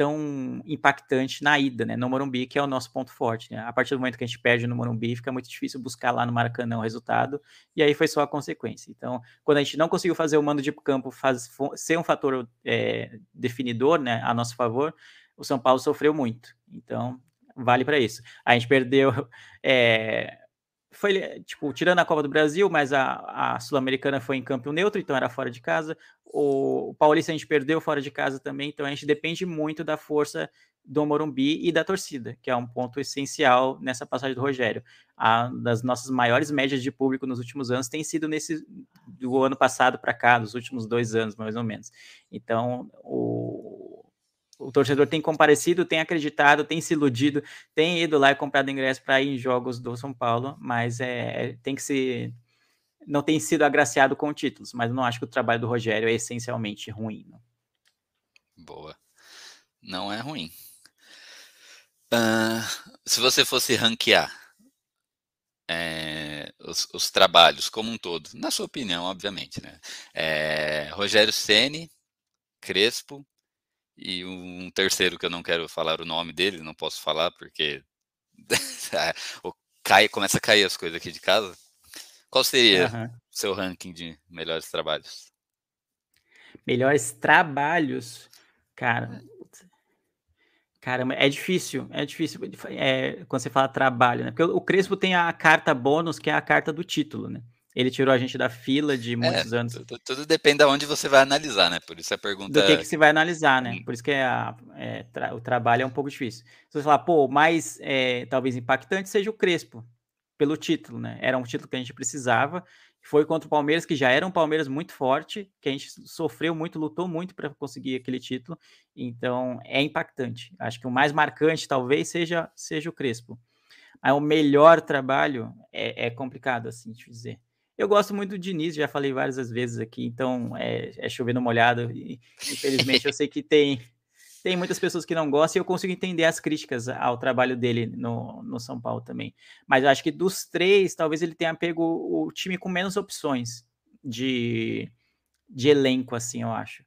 S2: tão impactante na ida, né? No Morumbi, que é o nosso ponto forte, né? A partir do momento que a gente perde no Morumbi, fica muito difícil buscar lá no Maracanã o resultado, e aí foi só a consequência. Então, quando a gente não conseguiu fazer o mando de campo faz, ser um fator é, definidor, né, a nosso favor, o São Paulo sofreu muito. Então, vale para isso. A gente perdeu. É, foi, tipo, tirando a Copa do Brasil, mas a, a Sul-Americana foi em campo neutro, então era fora de casa. O, Paulista a gente perdeu fora de casa também, então a gente depende muito da força do Morumbi e da torcida, que é um ponto essencial nessa passagem do Rogério. A das nossas maiores médias de público nos últimos anos tem sido nesse do ano passado para cá, dos últimos dois anos, mais ou menos. Então, o, o torcedor tem comparecido, tem acreditado, tem se iludido, tem ido lá e comprado ingresso para ir em jogos do São Paulo, mas é, tem que se. Não tem sido agraciado com títulos, mas não acho que o trabalho do Rogério é essencialmente ruim. Não.
S1: Boa. Não é ruim. Uh, se você fosse ranquear é, os, os, trabalhos como um todo, na sua opinião, obviamente, né? É, Rogério Ceni, Crespo, e um terceiro que eu não quero falar o nome dele, não posso falar porque o cai, começa a cair as coisas aqui de casa. Qual seria uhum. seu ranking de melhores trabalhos?
S2: Melhores trabalhos, cara. Caramba, é difícil, é difícil é, quando você fala trabalho, né? Porque o Crespo tem a carta bônus, que é a carta do título, né? Ele tirou a gente da fila de é, muitos é, anos.
S1: Tudo, tudo, depende de onde você vai analisar, né? Por isso a pergunta.
S2: Do que, que você vai analisar, né? Hum. Por isso que é a, é, tra o trabalho é um pouco difícil. Se você falar, pô, mais é, talvez impactante seja o Crespo, pelo título, né? Era um título que a gente precisava. Foi contra o Palmeiras, que já era um Palmeiras muito forte, que a gente sofreu muito, lutou muito para conseguir aquele título. Então é impactante. Acho que o mais marcante talvez seja, seja o Crespo. O melhor trabalho é, é complicado, assim, de dizer. Eu gosto muito do Diniz, já falei várias vezes aqui, então é, é chover no molhado. E, infelizmente, eu sei que tem, tem muitas pessoas que não gostam e eu consigo entender as críticas ao trabalho dele no, no São Paulo também. Mas acho que dos três, talvez ele tenha pego o time com menos opções de, de elenco, assim, eu acho.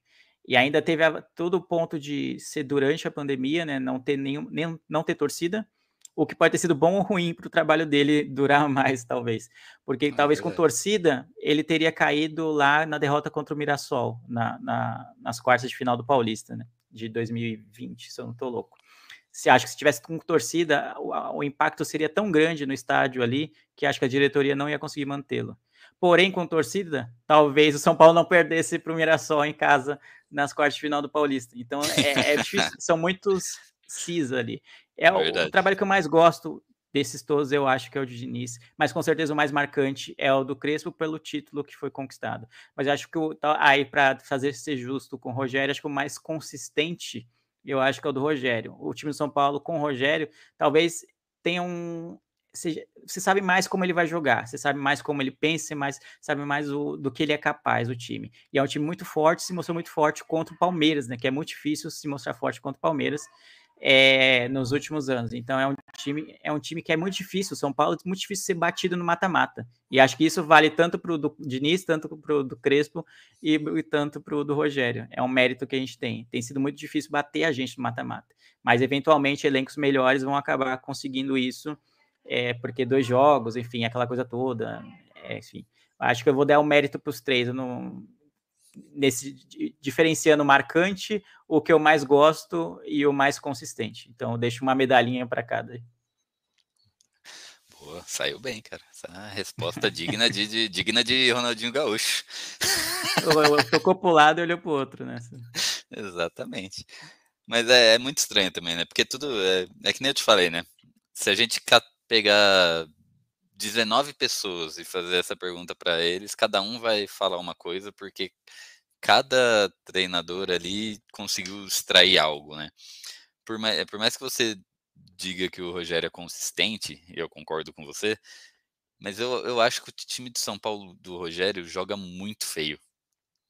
S2: E ainda teve a, todo o ponto de ser durante a pandemia, né? Não ter nenhum, nem, não ter torcida o que pode ter sido bom ou ruim para o trabalho dele durar mais, talvez. Porque é talvez com torcida ele teria caído lá na derrota contra o Mirassol, na, na, nas quartas de final do Paulista, né? De 2020, se eu não estou louco. Se acha que se tivesse com torcida, o, o, impacto seria tão grande no estádio ali que acho que a diretoria não ia conseguir mantê-lo. Porém, com torcida, talvez o São Paulo não perdesse para o Mirassol em casa nas quartas de final do Paulista. Então é, é difícil, são muitos cis ali. É o, o, trabalho que eu mais gosto desses todos, eu acho que é o de Diniz, mas com certeza o mais marcante é o do Crespo pelo título que foi conquistado. Mas acho que o, tá, aí, para fazer ser justo com o Rogério, acho que o mais consistente, eu acho que é o do Rogério. O time do São Paulo com o Rogério, talvez tenha um. Você sabe mais como ele vai jogar, você sabe mais como ele pensa, mais, sabe mais o, do que ele é capaz, o time. E é um time muito forte, se mostrou muito forte contra o Palmeiras, né? Que é muito difícil se mostrar forte contra o Palmeiras. É, nos últimos anos. Então é um time é um time que é muito difícil. São Paulo é muito difícil ser batido no mata-mata. E acho que isso vale tanto para o Diniz, tanto para o Crespo e, e tanto para o do Rogério. É um mérito que a gente tem. Tem sido muito difícil bater a gente no mata-mata. Mas eventualmente elencos melhores vão acabar conseguindo isso, é, porque dois jogos, enfim, aquela coisa toda. É, enfim, acho que eu vou dar o um mérito para os três. Eu não, nesse diferenciando marcante, o que eu mais gosto e o mais consistente. Então, eu deixo uma medalhinha para cada.
S1: Boa, saiu bem, cara. Essa é resposta digna de, de, digna de Ronaldinho Gaúcho.
S2: Tocou pro lado e olhou pro outro, né?
S1: Exatamente. Mas é, é, muito estranho também, né? Porque tudo. É, é, que nem eu te falei, né? Se a gente pegar 19 pessoas e fazer essa pergunta para eles, cada um vai falar uma coisa, porque cada treinador ali conseguiu extrair algo, né? Por mais, por mais que você diga que o Rogério é consistente, eu concordo com você, mas eu, eu acho que o time de São Paulo do Rogério joga muito feio.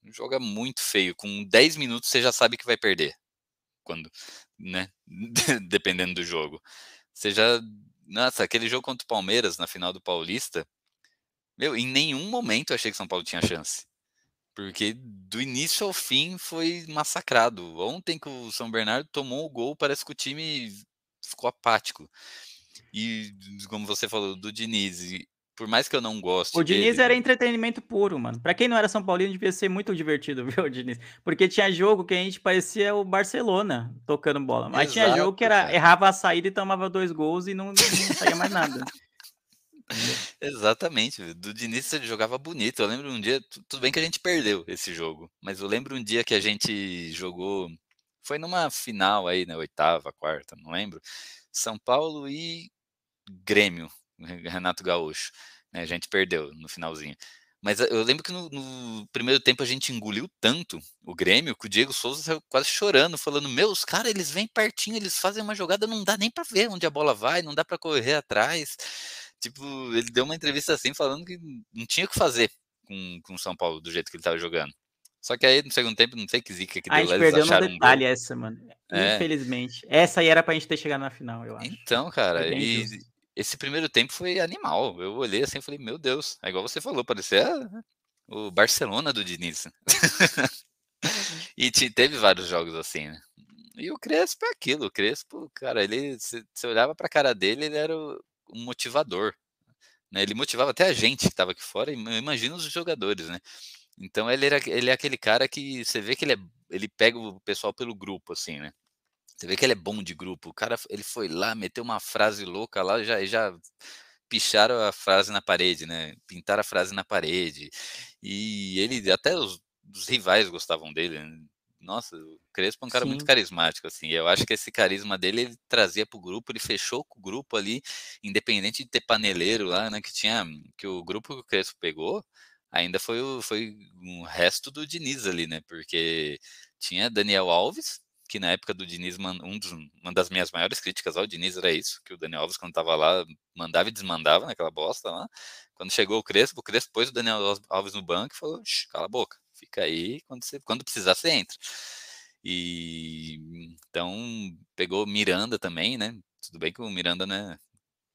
S1: Joga muito feio. Com 10 minutos você já sabe que vai perder. Quando, né? Dependendo do jogo. Você já nossa, aquele jogo contra o Palmeiras na final do Paulista, meu, em nenhum momento eu achei que São Paulo tinha chance. Porque do início ao fim foi massacrado. Ontem que o São Bernardo tomou o gol, parece que o time ficou apático. E como você falou, do Diniz, por mais que eu não goste.
S2: O Diniz
S1: dele,
S2: era entretenimento puro, mano. Pra quem não era São Paulino, devia ser muito divertido, viu, Diniz? Porque tinha jogo que a gente parecia o Barcelona tocando bola. Mas Exato, tinha jogo que era cara. errava a saída e tomava dois gols e não, não saía mais nada.
S1: Exatamente. Do Diniz você jogava bonito. Eu lembro um dia, tudo bem que a gente perdeu esse jogo, mas eu lembro um dia que a gente jogou. Foi numa final aí, na oitava, quarta, não lembro. São Paulo e Grêmio, Renato Gaúcho. Né? A gente perdeu no finalzinho. Mas eh, eu lembro que no, no, primeiro tempo a gente engoliu tanto o Grêmio que o Diego Souza saiu quase chorando, falando: Meu, os caras eles vêm pertinho, eles fazem uma jogada, não dá nem para ver onde a bola vai, não dá para correr atrás. Tipo, ele deu uma entrevista assim, falando que não tinha o que fazer com o São Paulo do jeito que ele estava jogando. Só que aí no segundo tempo, não sei que zica que
S2: deu. A gente perdeu no detalhe um essa, mano. É. Infelizmente. Essa aí era pra gente ter chegado na final, eu acho.
S1: Então, cara, e, esse primeiro tempo foi animal. Eu olhei assim e falei, meu Deus, é igual você falou, parecia o Barcelona do Diniz. e teve vários jogos assim, né? E o Crespo é aquilo, o Crespo, cara, ele, você olhava pra cara dele, ele era um motivador. Né? Ele motivava até a gente que estava aqui fora, imagina os jogadores, né? Então ele, era, ele é aquele cara que você vê que ele, é, ele pega o pessoal pelo grupo, assim, né? Você vê que ele é bom de grupo. O cara, ele foi lá, meteu uma frase louca lá, já, já picharam a frase na parede, né? Pintaram a frase na parede. E ele, até os, os rivais gostavam dele. Né? Nossa, o Crespo é um cara Sim. muito carismático, assim. Eu acho que esse carisma dele ele trazia pro grupo, ele fechou com o grupo ali, independente de ter paneleiro lá, né? Que tinha. Que o grupo que o Crespo pegou ainda foi o, foi um resto do Diniz ali, né? Porque tinha Daniel Alves, que na época do Diniz, um dos, uma das minhas maiores críticas ao Diniz era isso, que o Daniel Alves, quando estava lá, mandava e desmandava naquela bosta lá. Quando chegou o Crespo, o Crespo pôs o Daniel Alves no banco e falou, cala a boca, fica aí, quando, você, quando precisar você entra. E então pegou Miranda também, né? Tudo bem que o Miranda, né?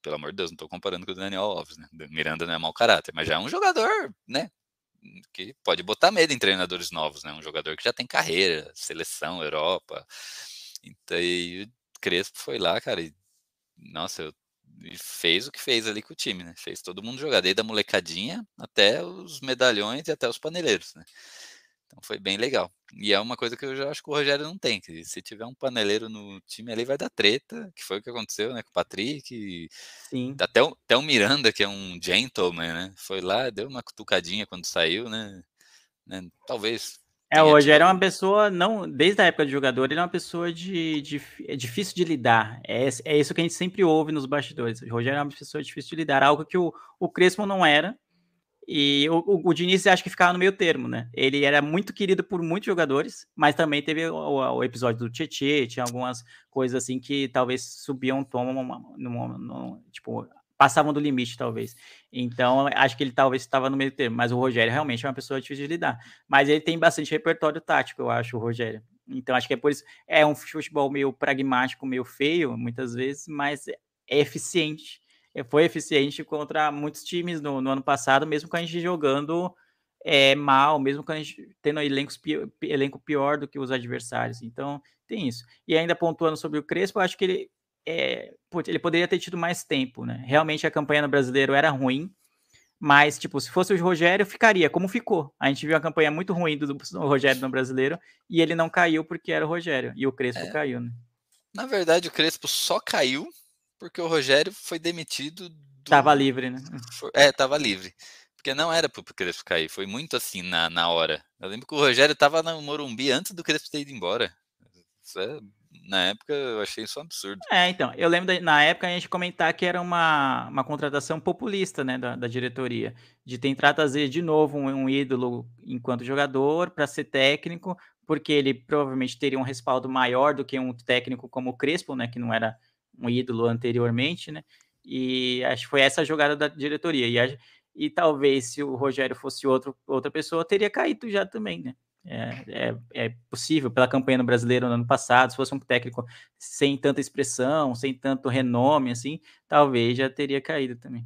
S1: Pelo amor de Deus, não estou comparando com o Daniel Alves, né? Miranda não é mau caráter, mas já é um jogador, né? Que pode botar medo em treinadores novos, né? Um jogador que já tem carreira, seleção, Europa. Então, e o Crespo foi lá, cara, e, nossa, eu, e fez o que fez ali com o time, né? Fez todo mundo jogar, desde a molecadinha até os medalhões e até os paneleiros, né? Então foi bem legal. E é uma coisa que eu já acho que o Rogério não tem. Que se tiver um paneleiro no time ali, vai dar treta, que foi o que aconteceu né, com o Patrick. Sim. Até o, até o Miranda, que é um gentleman, né? Foi lá, deu uma cutucadinha quando saiu, né? né talvez.
S2: É, o Rogério é uma pessoa, não, desde a época de jogador, ele é uma pessoa de, de é difícil de lidar. É, é isso que a gente sempre ouve nos bastidores. O Rogério é uma pessoa difícil de lidar, algo que o, o Crespo não era. E o, o, o Diniz acho que ficava no meio termo, né? Ele era muito querido por muitos jogadores, mas também teve o, o episódio do Tietê, tinha algumas coisas assim que talvez subiam um tom, tipo, passavam do limite, talvez. Então, acho que ele talvez estava no meio termo, mas o Rogério realmente é uma pessoa difícil de lidar. Mas ele tem bastante repertório tático, eu acho, o Rogério. Então acho que é por isso. É um futebol meio pragmático, meio feio, muitas vezes, mas é eficiente. É, foi eficiente contra muitos times no, no ano passado, mesmo com a gente jogando é, mal, mesmo com a gente tendo elencos, elenco pior do que os adversários. Então, tem isso. E ainda pontuando sobre o Crespo, eu acho que ele, é, putz, ele poderia ter tido mais tempo, né? Realmente a campanha no brasileiro era ruim, mas, tipo, se fosse o Rogério, ficaria como ficou. A gente viu a campanha muito ruim do, do Rogério no brasileiro e ele não caiu porque era o Rogério. E o Crespo é. caiu, né?
S1: Na verdade, o Crespo só caiu porque o Rogério foi demitido. Do...
S2: Tava livre, né?
S1: É, tava livre. Porque não era pro Crespo cair, foi muito assim na, na hora. Eu lembro que o Rogério tava no Morumbi antes do Crespo ter ido embora. Isso é na época eu achei isso um absurdo.
S2: É, então, eu lembro de, na época a gente comentar que era uma, uma contratação populista, né, da, da diretoria, de tentar trazer de novo um, um ídolo enquanto jogador para ser técnico, porque ele provavelmente teria um respaldo maior do que um técnico como o Crespo, né, que não era um ídolo anteriormente, né, e acho que foi essa a jogada da diretoria, e, e talvez se o Rogério fosse outro, outra pessoa, teria caído já também, né. É, é, é, possível pela campanha no brasileiro no ano passado, se fosse um técnico sem tanta expressão, sem tanto renome, assim, talvez já teria caído também.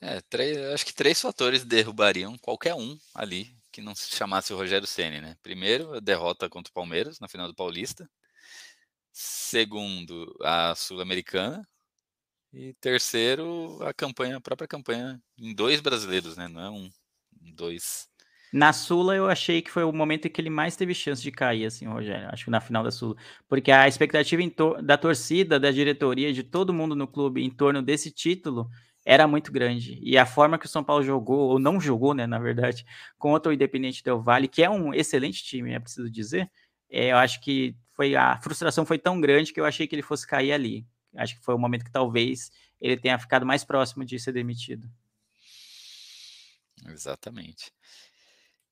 S1: É, três, acho que três fatores derrubariam qualquer um ali que não se chamasse o Rogério Ceni, né? Primeiro, a derrota contra o Palmeiras na final do Paulista. Segundo, a Sul-Americana. E terceiro, a campanha, a própria campanha em dois brasileiros, né? Não é um, dois
S2: na Sula, eu achei que foi o momento em que ele mais teve chance de cair, assim, Rogério. Acho que na final da Sula. Porque a expectativa da torcida, da diretoria, de todo mundo no clube em torno desse título era muito grande. E a forma que o São Paulo jogou, ou não jogou, né, na verdade, contra o Independente Del Vale, que é um excelente time, é preciso dizer, é, eu acho que foi a frustração foi tão grande que eu achei que ele fosse cair ali. Acho que foi o momento que talvez ele tenha ficado mais próximo de ser demitido.
S1: Exatamente.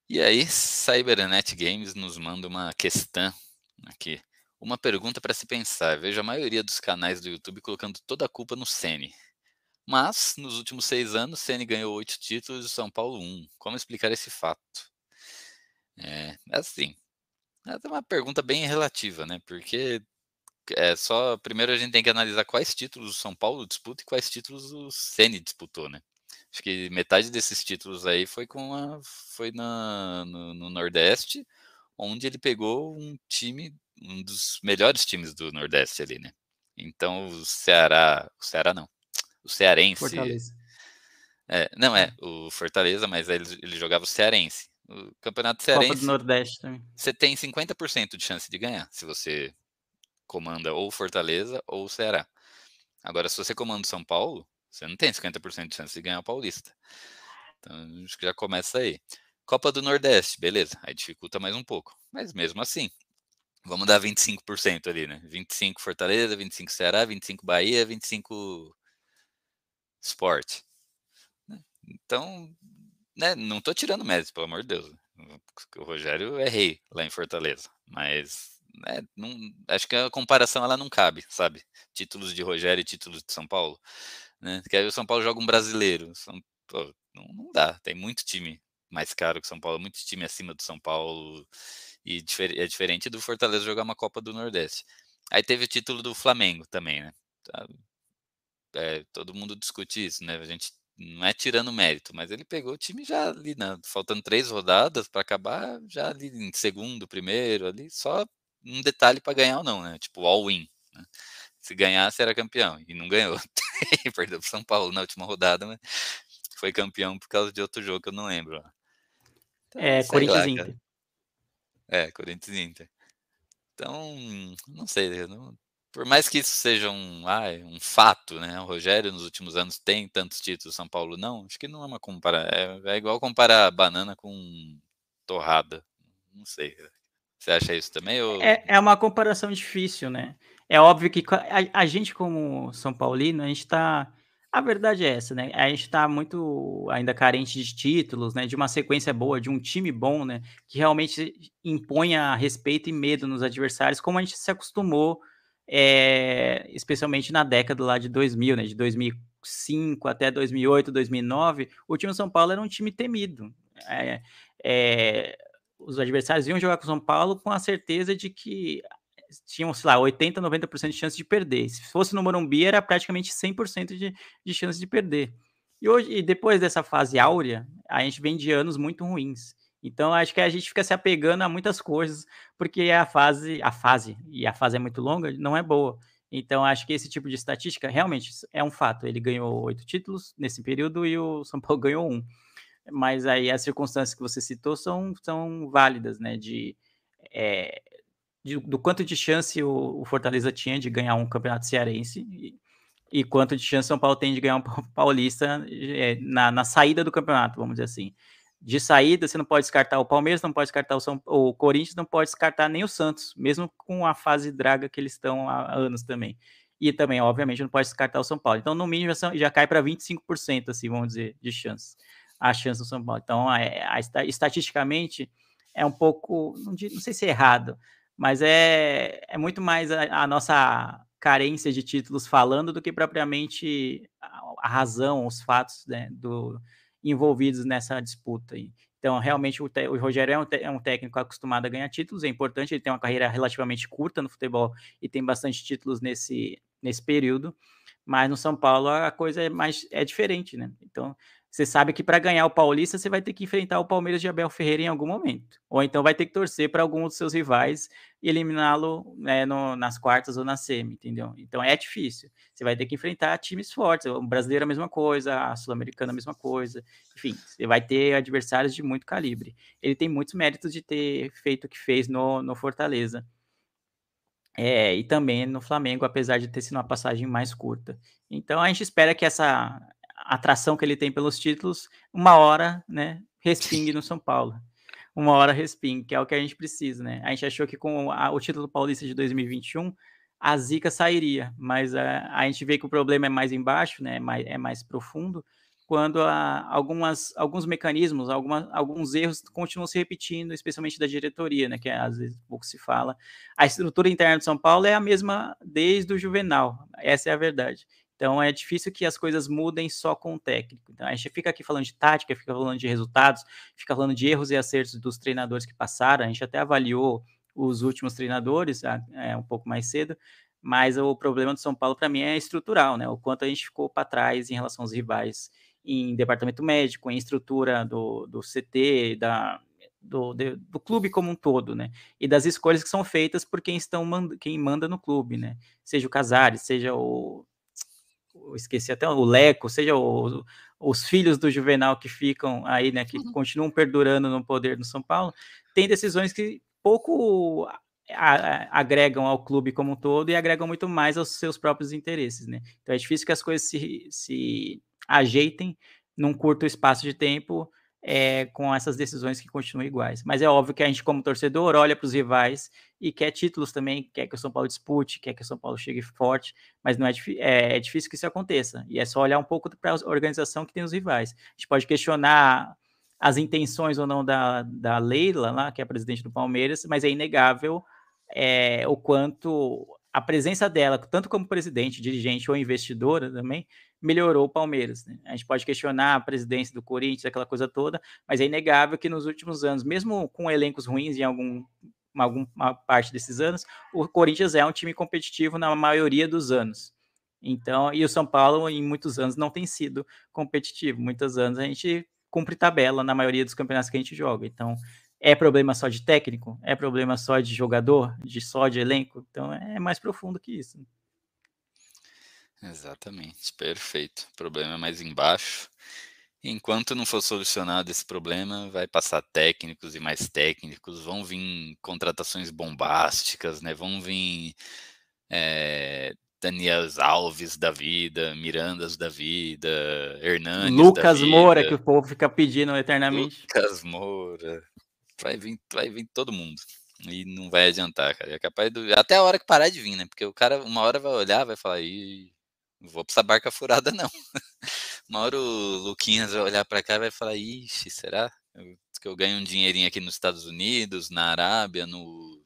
S1: E aí, Cybernet Games nos manda uma questão aqui. Uma pergunta para se pensar. Vejo a maioria dos canais do YouTube colocando toda a culpa no Ceni. Mas, nos últimos seis anos, Ceni ganhou oito títulos e São Paulo um. Como explicar esse fato? É assim. É uma pergunta bem relativa, né? Porque é só. Primeiro a gente tem que analisar quais títulos o São Paulo disputa e quais títulos o Ceni disputou, né? Acho que metade desses títulos aí foi com a, foi na, no, no, Nordeste, onde ele pegou um time, um dos melhores times do Nordeste ali, né? Então o Ceará, o Ceará não, o Cearense. Fortaleza. É, não é o Fortaleza, mas ele, ele jogava o Cearense. O Campeonato Cearense. Copa
S2: do Nordeste também.
S1: Você tem 50% de chance de ganhar se você comanda ou Fortaleza ou Ceará. Agora, se você comanda São Paulo, você não tem 50% de chance de ganhar o Paulista. Então, acho que já começa aí. Copa do Nordeste, beleza. Aí dificulta mais um pouco. Mas mesmo assim, vamos dar 25% ali, né? 25 Fortaleza, 25 Ceará, 25 Bahia, 25 Sport. Né? Então, né, não tô tirando mérito, pelo amor de Deus. O Rogério é rei lá em Fortaleza, mas né, não, acho que a comparação ela não cabe, sabe? Títulos de Rogério e títulos de São Paulo. Né? Que aí o São Paulo joga um brasileiro. São, pô, não, não, dá. Tem muito time mais caro que São Paulo, muito time acima do São Paulo. E é diferente do Fortaleza jogar uma Copa do Nordeste. Aí teve o título do Flamengo também, né? Tá, é, todo mundo discute isso, né? A gente não é tirando mérito, mas ele pegou o time já ali, né? faltando três rodadas para acabar, já ali em segundo, primeiro, ali, só um detalhe para ganhar ou não, né? Tipo, all-in. Né? Se ganhasse, era campeão. E não ganhou. Perdeu pro São Paulo na última rodada, mas foi campeão por causa de outro jogo que eu não lembro.
S2: Então, é, Corinthians lá, Inter.
S1: É, Corinthians Inter. Então, não sei. Não, por mais que isso seja um, ah, um fato, né? O Rogério nos últimos anos tem tantos títulos, São Paulo não. Acho que não é uma compara. É, é igual comparar banana com torrada. Não sei. Você acha isso também? Ou...
S2: É, é uma comparação difícil, né? É óbvio que a, a gente, como São Paulino, a gente está. A verdade é essa, né? A gente está muito ainda carente de títulos, né? De uma sequência boa, de um time bom, né? Que realmente imponha respeito e medo nos adversários, como a gente se acostumou, é, especialmente na década lá de 2000, né? De 2005 até 2008, 2009, o time São Paulo era um time temido. É, é, os adversários iam jogar com o São Paulo com a certeza de que tinham, sei lá, 80, 90% de chance de perder. Se fosse no Morumbi, era praticamente 100% de, de chance de perder. E hoje, e depois dessa fase áurea, a gente vem de anos muito ruins. Então, acho que a gente fica se apegando a muitas coisas, porque a fase, a fase, e a fase é muito longa, não é boa. Então, acho que esse tipo de estatística realmente é um fato. Ele ganhou oito títulos nesse período e o São Paulo ganhou um. Mas aí as circunstâncias que você citou são, são válidas, né? De, é, de do quanto de chance o, o, Fortaleza tinha de ganhar um campeonato cearense e, e quanto de chance o São Paulo tem de ganhar um paulista é, na, na saída do campeonato, vamos dizer assim de saída, você não pode descartar o Palmeiras, não pode descartar o, São, o Corinthians, não pode descartar nem o Santos, mesmo com a fase draga que eles estão há anos também. E também, obviamente, não pode descartar o São Paulo. Então, no mínimo, já, já cai para 25%, assim, vamos dizer, de chance. A chance do São Paulo. Então, é, a, a, estatisticamente, é um pouco, não, não, sei se é errado, mas é, é muito mais a, a nossa carência de títulos falando do que propriamente a, a razão, os fatos né, do, envolvidos nessa disputa. Então, realmente, o, o Rogério é um, é um, técnico acostumado a ganhar títulos, é importante, ele tem uma carreira relativamente curta no futebol e tem bastante títulos nesse, nesse período, mas no São Paulo a coisa é mais é diferente, né? Então, você sabe que para ganhar o Paulista você vai ter que enfrentar o Palmeiras de Abel Ferreira em algum momento. Ou então vai ter que torcer para algum dos seus rivais e eliminá-lo né, nas quartas ou na semi, entendeu? Então é difícil. Você vai ter que enfrentar times fortes. O brasileiro é a mesma coisa, a sul-americana a mesma coisa. Enfim, você vai ter adversários de muito calibre. Ele tem muitos méritos de ter feito o que fez no, no Fortaleza. É, e também no Flamengo, apesar de ter sido uma passagem mais curta. Então a gente espera que essa atração que ele tem pelos títulos, uma hora, né, respingue no São Paulo. Uma hora respingue, que é o que a gente precisa, né? A gente achou que com a, o título paulista de 2021 a zica sairia, mas a, a gente vê que o problema é mais embaixo, né? É mais, é mais profundo, quando a, algumas, alguns mecanismos, alguma, alguns erros continuam se repetindo, especialmente da diretoria, né? Que é, às vezes pouco se fala. A estrutura interna de São Paulo é a mesma desde o Juvenal, essa é a verdade. Então é difícil que as coisas mudem só com o técnico. Então a gente fica aqui falando de tática, fica falando de resultados, fica falando de erros e acertos dos treinadores que passaram. A gente até avaliou os últimos treinadores ah, é, um pouco mais cedo, mas o problema do São Paulo para mim é estrutural, né? O quanto a gente ficou para trás em relação aos rivais em departamento médico, em estrutura do, do CT, da, do, de, do clube como um todo, né? E das escolhas que são feitas por quem estão quem manda no clube, né? Seja o Casares, seja o esqueci até o Leco, seja o, os filhos do Juvenal que ficam aí, né, que uhum. continuam perdurando no poder no São Paulo, tem decisões que pouco a, agregam ao clube como um todo e agregam muito mais aos seus próprios interesses, né? Então é difícil que as coisas se, se ajeitem num curto espaço de tempo é, com essas decisões que continuam iguais. Mas é óbvio que a gente, como torcedor, olha para os rivais e quer títulos também, quer que o São Paulo dispute, quer que o São Paulo chegue forte, mas não é, é, é difícil que isso aconteça. E é só olhar um pouco para a organização que tem os rivais. A gente pode questionar as intenções ou não da, da Leila, lá, que é a presidente do Palmeiras, mas é inegável é, o quanto a presença dela, tanto como presidente, dirigente ou investidora também, melhorou o Palmeiras. Né? A gente pode questionar a presidência do Corinthians, aquela coisa toda, mas é inegável que nos últimos anos, mesmo com elencos ruins em algum, alguma parte desses anos, o Corinthians é um time competitivo na maioria dos anos. Então, e o São Paulo, em muitos anos, não tem sido competitivo. Muitos anos a gente cumpre tabela na maioria dos campeonatos que a gente joga. Então, é problema só de técnico? É problema só de jogador? De só de elenco? Então, é mais profundo que isso.
S1: Exatamente, perfeito. O problema é mais embaixo. Enquanto não for solucionado esse problema, vai passar técnicos e mais técnicos, vão vir contratações bombásticas, né? Vão vir é, Daniel Alves da vida, Mirandas da vida, Hernandes
S2: Lucas Moura, que o povo fica pedindo eternamente.
S1: Lucas Moura. Vai vir, vai vir todo mundo. E não vai adiantar, cara. É capaz do... Até a hora que parar de vir, né? Porque o cara, uma hora vai olhar, vai falar, Ih, não vou pra essa barca furada, não. Uma hora o Luquinhas vai olhar para cá e vai falar: ixi, será que eu ganho um dinheirinho aqui nos Estados Unidos, na Arábia, no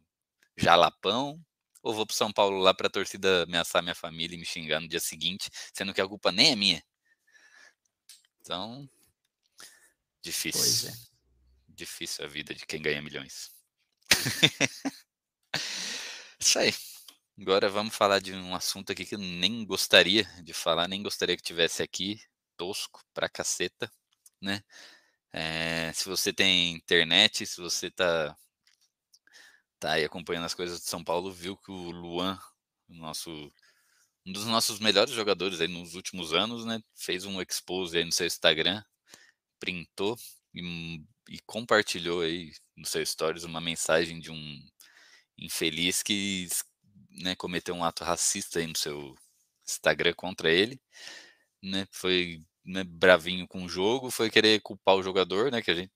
S1: Jalapão? Ou vou pro São Paulo lá pra torcida ameaçar minha família e me xingar no dia seguinte, sendo que a culpa nem é minha? Então, difícil.
S2: Pois é.
S1: difícil a vida de quem ganha milhões. Isso aí. Agora vamos falar de um assunto aqui que eu nem gostaria de falar, nem gostaria que tivesse aqui, tosco pra caceta, né? É, se você tem internet, se você tá, tá aí acompanhando as coisas de São Paulo, viu que o Luan, nosso, um dos nossos melhores jogadores aí nos últimos anos, né? Fez um expose aí no seu Instagram, printou e, e compartilhou aí no seu stories uma mensagem de um infeliz que né, cometeu um ato racista aí no seu Instagram contra ele, né? Foi né, bravinho com o jogo, foi querer culpar o jogador, né? Que a gente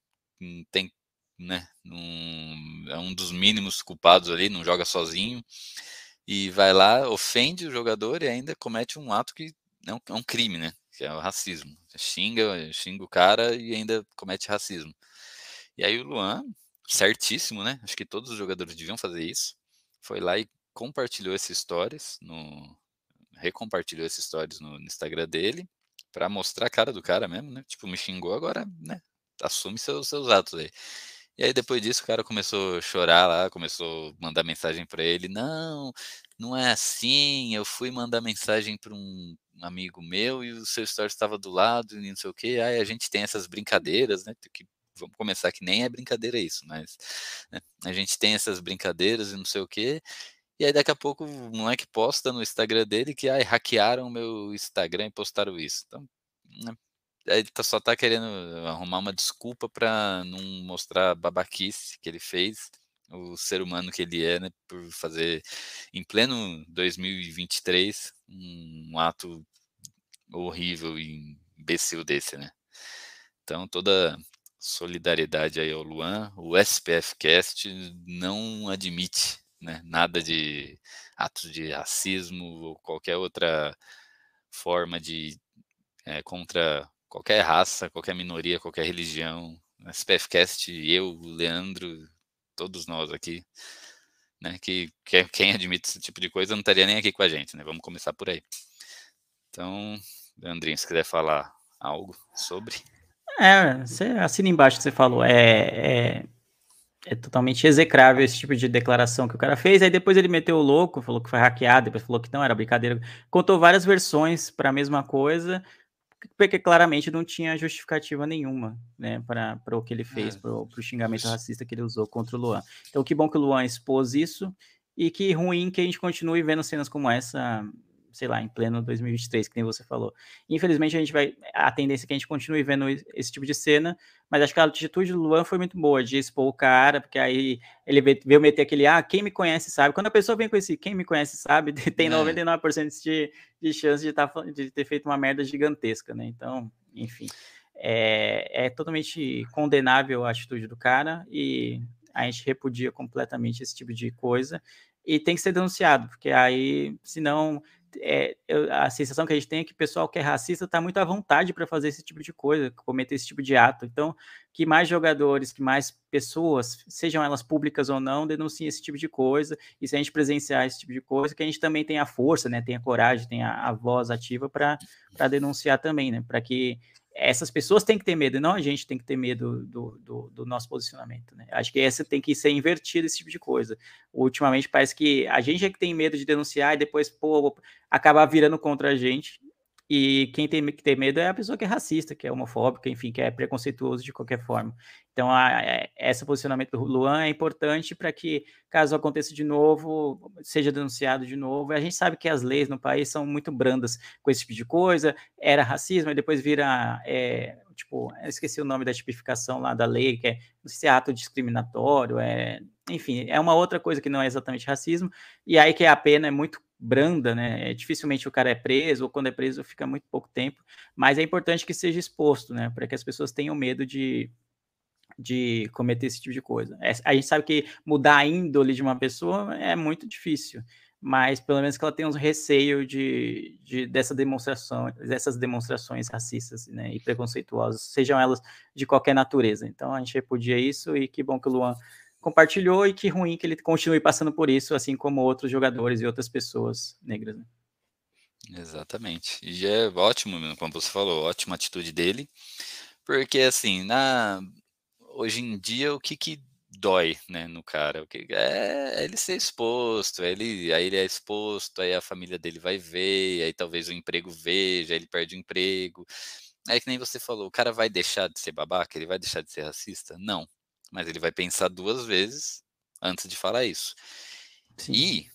S1: tem, né? Um, é um dos mínimos culpados ali, não joga sozinho e vai lá, ofende o jogador e ainda comete um ato que é um, é um crime, né? Que é o racismo. Xinga, xinga o cara e ainda comete racismo. E aí o Luan, certíssimo, né? Acho que todos os jogadores deviam fazer isso. Foi lá e compartilhou esses stories no recompartilhou esses stories no, no Instagram dele para mostrar a cara do cara mesmo, né? Tipo, me xingou agora, né? Assume seus, seus atos aí. E aí depois disso o cara começou a chorar lá, começou a mandar mensagem para ele, não, não é assim, eu fui mandar mensagem para um amigo meu e o seu story estava do lado e não sei o que, aí a gente tem essas brincadeiras, né, que vamos começar que nem é brincadeira isso, mas né, a gente tem essas brincadeiras e não sei o que, e aí daqui a pouco o moleque posta no Instagram dele que ai, hackearam meu Instagram e postaram isso. Então, né, ele tá, só tá querendo arrumar uma desculpa para não mostrar a babaquice que ele fez, o ser humano que ele é, né, por fazer em pleno 2023 um ato horrível e imbecil desse, né? Então toda solidariedade aí ao Luan, o SPF Cast não admite né? Nada de atos de racismo ou qualquer outra forma de é, contra qualquer raça, qualquer minoria, qualquer religião. SPFcast, eu, o Leandro, todos nós aqui, né? Que, que quem admite esse tipo de coisa não estaria nem aqui com a gente, né? Vamos começar por aí. Então, Leandrinho, se quiser falar algo sobre.
S2: É, você assina embaixo que você falou. É, é, é totalmente execrável esse tipo de declaração que o cara fez. Aí depois ele meteu o louco, falou que foi hackeado, depois falou que não era brincadeira. Contou várias versões para a mesma coisa, porque claramente não tinha justificativa nenhuma, né, para o que ele fez, é, para o xingamento racista que ele usou contra o Luan. Então, que bom que o Luan expôs isso e que ruim que a gente continue vendo cenas como essa sei lá, em pleno 2023, que nem você falou. Infelizmente, a gente vai. A tendência é que a gente continue vendo esse tipo de cena, mas acho que a atitude do Luan foi muito boa, de expor o cara, porque aí ele veio meter aquele, ah, quem me conhece sabe. Quando a pessoa vem com esse quem me conhece sabe, tem 99% é. de, de chance de, tá, de ter feito uma merda gigantesca, né? Então, enfim. É, é totalmente condenável a atitude do cara e a gente repudia completamente esse tipo de coisa e tem que ser denunciado, porque aí, senão, é, a sensação que a gente tem é que o pessoal que é racista está muito à vontade para fazer esse tipo de coisa, cometer esse tipo de ato. Então, que mais jogadores, que mais pessoas, sejam elas públicas ou não, denunciem esse tipo de coisa. E se a gente presenciar esse tipo de coisa, que a gente também tenha a força, né, tenha a coragem, tenha a voz ativa para denunciar também, né, para que essas pessoas têm que ter medo, e não a gente tem que ter medo do, do, do, nosso posicionamento, né? Acho que essa tem que ser invertida, esse tipo de coisa. Ultimamente parece que a gente é que tem medo de denunciar e depois, pô, acabar virando contra a gente, e quem tem que ter medo é a pessoa que é racista, que é homofóbica, enfim, que é preconceituoso de qualquer forma. Então, a, a, é, esse posicionamento do Luan é importante para que, caso aconteça de novo, seja denunciado de novo. A gente sabe que as leis no país são muito brandas com esse tipo de coisa. Era racismo, e depois vira. É, tipo, esqueci o nome da tipificação lá da lei, que é, não se é ato discriminatório, é, enfim, é uma outra coisa que não é exatamente racismo, e aí que a pena é muito branda, né? É, dificilmente o cara é preso, ou quando é preso fica muito pouco tempo, mas é importante que seja exposto, né? Para que as pessoas tenham medo de, de cometer esse tipo de coisa. É, a gente sabe que mudar a índole de uma pessoa é muito difícil, mas pelo menos que ela tenha um receio de, de dessa demonstração, dessas demonstrações racistas né, e preconceituosas, sejam elas de qualquer natureza. Então a gente repudia isso e que bom que o Luan compartilhou e que ruim que ele continue passando por isso, assim como outros jogadores e outras pessoas negras. Né?
S1: Exatamente. E é ótimo, como você falou, ótima atitude dele, porque assim, na hoje em dia, o que que dói, né, no cara? O que é ele ser exposto, ele aí ele é exposto, aí a família dele vai ver, aí talvez o emprego veja, ele perde o emprego. É que nem você falou, o cara vai deixar de ser babaca, ele vai deixar de ser racista? Não. Mas ele vai pensar duas vezes antes de falar isso.
S2: Sim.
S1: E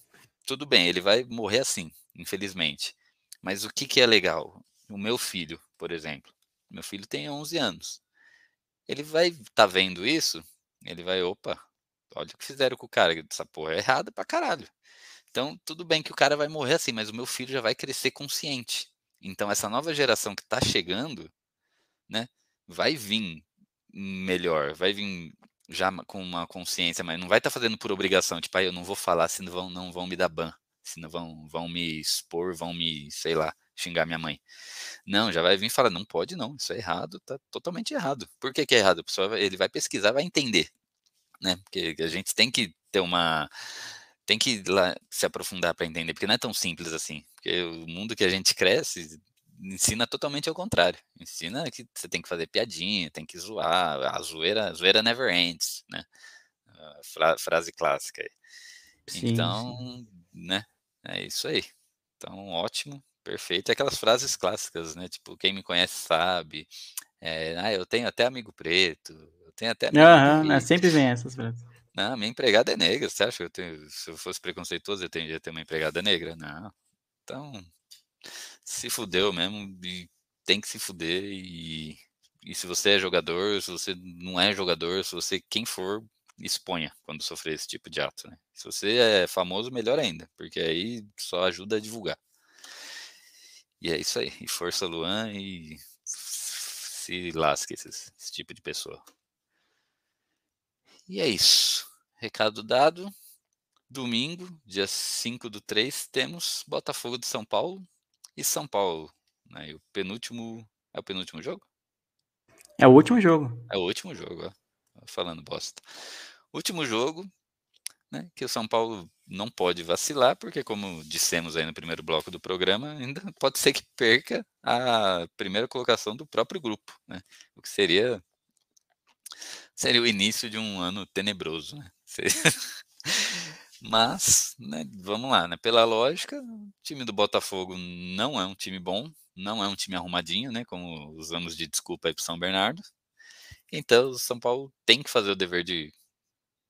S1: tudo bem, ele vai morrer assim, infelizmente. Mas o que que é legal? O meu filho, por exemplo. Meu filho tem 11 anos. Ele vai estar tá vendo isso, ele vai, opa, olha o que fizeram com o cara, essa porra é errada pra caralho. Então, tudo bem que o cara vai morrer assim, mas o meu filho já vai crescer consciente. Então, essa nova geração que está chegando, né, vai vir melhor, vai vir já com uma consciência, mas não vai estar tá fazendo por obrigação, tipo, ah, eu não vou falar, senão vão, não vão me dar ban, senão vão, vão me expor, vão me, sei lá, xingar minha mãe. Não, já vai vir falar, não pode não, isso é errado, tá totalmente errado. Por que, que é errado? O pessoal, ele vai pesquisar, vai entender, né? Porque a gente tem que ter uma tem que lá se aprofundar para entender, porque não é tão simples assim. Porque o mundo que a gente cresce ensina totalmente ao contrário. Ensina que você tem que fazer piadinha, tem que zoar, a zoeira, a zoeira never ends, né? Fra frase clássica aí. Sim, então, sim. né? É isso aí. Então, ótimo. Perfeito. É aquelas frases clássicas, né? Tipo, quem me conhece sabe. É, ah, eu tenho até amigo preto. Eu tenho até amigo
S2: Aham, sempre vem essas frases.
S1: Não, minha empregada é negra. Você acha que eu tenho, se eu fosse preconceituoso, eu teria ter uma empregada negra? Não. Então, se fudeu mesmo e tem que se fuder. E, e se você é jogador, se você não é jogador, se você, quem for, exponha quando sofrer esse tipo de ato. Né? Se você é famoso, melhor ainda, porque aí só ajuda a divulgar. E é isso aí. E força Luan e se lasque esse, esse tipo de pessoa. E é isso. Recado dado. Domingo, dia 5 do 3, temos Botafogo de São Paulo e São Paulo. Né? E o penúltimo. É o penúltimo jogo?
S2: É o último jogo.
S1: É o último jogo, ó. Falando bosta. Último jogo, né? Que o São Paulo não pode vacilar, porque, como dissemos aí no primeiro bloco do programa, ainda pode ser que perca a primeira colocação do próprio grupo, né? O que seria seria o início de um ano tenebroso, né? Mas, né, vamos lá, né? Pela lógica, o time do Botafogo não é um time bom, não é um time arrumadinho, né? Como usamos de desculpa aí para São Bernardo. Então, o São Paulo tem que fazer o dever de,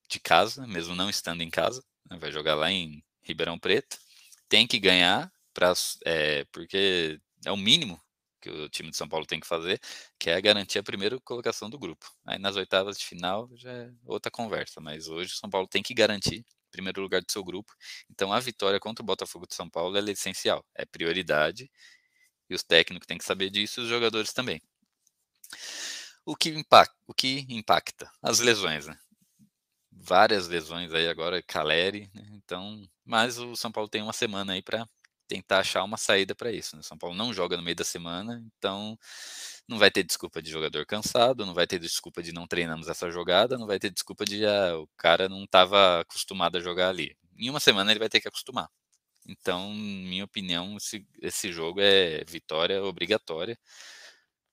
S1: de casa, mesmo não estando em casa né, vai jogar lá em Ribeirão Preto, tem que ganhar, pra, é, porque é o mínimo que o time de São Paulo tem que fazer, que é garantir a primeira colocação do grupo. Aí nas oitavas de final já é outra conversa, mas hoje o São Paulo tem que garantir primeiro lugar do seu grupo. Então a vitória contra o Botafogo de São Paulo é essencial, é prioridade, e os técnicos têm que saber disso os jogadores também. O que impacta? O que impacta? As lesões, né? várias lesões aí agora, Caleri, né? então, mas o São Paulo tem uma semana aí para tentar achar uma saída para isso. Né? O São Paulo não joga no meio da semana, então não vai ter desculpa de jogador cansado, não vai ter desculpa de não treinamos essa jogada, não vai ter desculpa de ah, o cara não estava acostumado a jogar ali. Em uma semana ele vai ter que acostumar. Então, minha opinião, esse, esse jogo é vitória obrigatória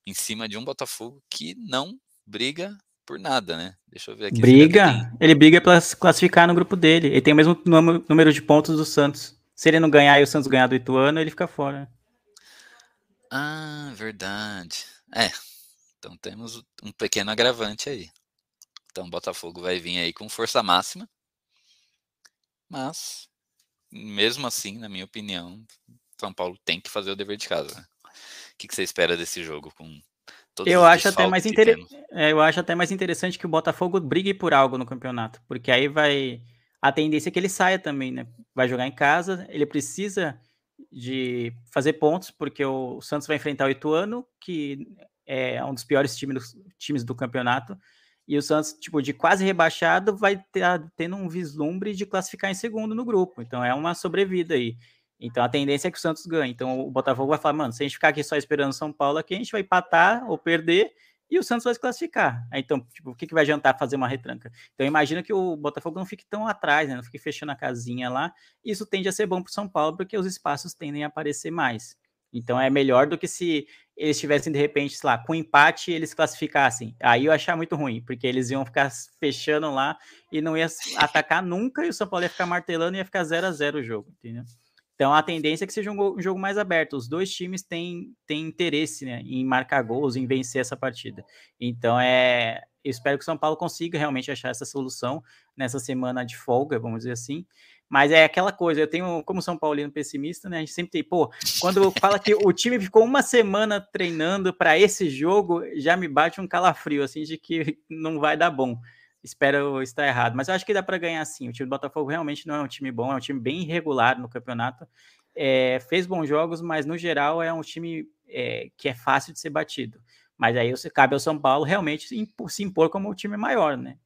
S1: em cima de um Botafogo que não briga por nada, né? Deixa eu ver aqui.
S2: Briga? Ele briga para classificar no grupo dele. Ele tem o mesmo número de pontos do Santos. Se ele não ganhar e o Santos ganhar do Ituano, ele fica fora.
S1: Ah, verdade. É. Então temos um pequeno agravante aí. Então o Botafogo vai vir aí com força máxima. Mas, mesmo assim, na minha opinião, São Paulo tem que fazer o dever de casa. O que, que você espera desse jogo com
S2: eu acho até mais inter... é, eu acho até mais interessante que o Botafogo brigue por algo no campeonato, porque aí vai a tendência é que ele saia também, né? Vai jogar em casa, ele precisa de fazer pontos, porque o Santos vai enfrentar o Ituano, que é um dos piores times do, times do campeonato, e o Santos, tipo, de quase rebaixado, vai ter, tendo um vislumbre de classificar em segundo no grupo. Então é uma sobrevida aí. Então a tendência é que o Santos ganhe. Então o Botafogo vai falar, mano, se a gente ficar aqui só esperando São Paulo aqui, a gente vai empatar ou perder e o Santos vai se classificar. Então, tipo, o que, que vai adiantar fazer uma retranca? Então imagina que o Botafogo não fique tão atrás, né? Não fique fechando a casinha lá. Isso tende a ser bom para o São Paulo, porque os espaços tendem a aparecer mais. Então é melhor do que se eles tivessem, de repente, sei lá, com empate eles classificassem. Aí eu achar muito ruim, porque eles iam ficar fechando lá e não ia atacar nunca, e o São Paulo ia ficar martelando e ia ficar 0 a 0 o jogo, entendeu? Então a tendência é que seja um, jogo mais aberto. Os dois times têm, têm interesse né, em marcar gols, em vencer essa partida. Então é. Eu espero que o São Paulo consiga realmente achar essa solução nessa semana de folga, vamos dizer assim. Mas é aquela coisa, eu tenho, como São Paulino pessimista, né? A gente sempre tem, pô, quando fala que o time ficou uma semana treinando para esse jogo, já me bate um calafrio, assim, de que não vai dar bom. Espero estar errado, mas eu acho que dá para ganhar sim. O time do Botafogo realmente não é um time bom, é um time bem irregular no campeonato. É, fez bons jogos, mas no geral é um time é, que é fácil de ser batido. Mas aí cabe ao São Paulo realmente se impor como o time maior, né?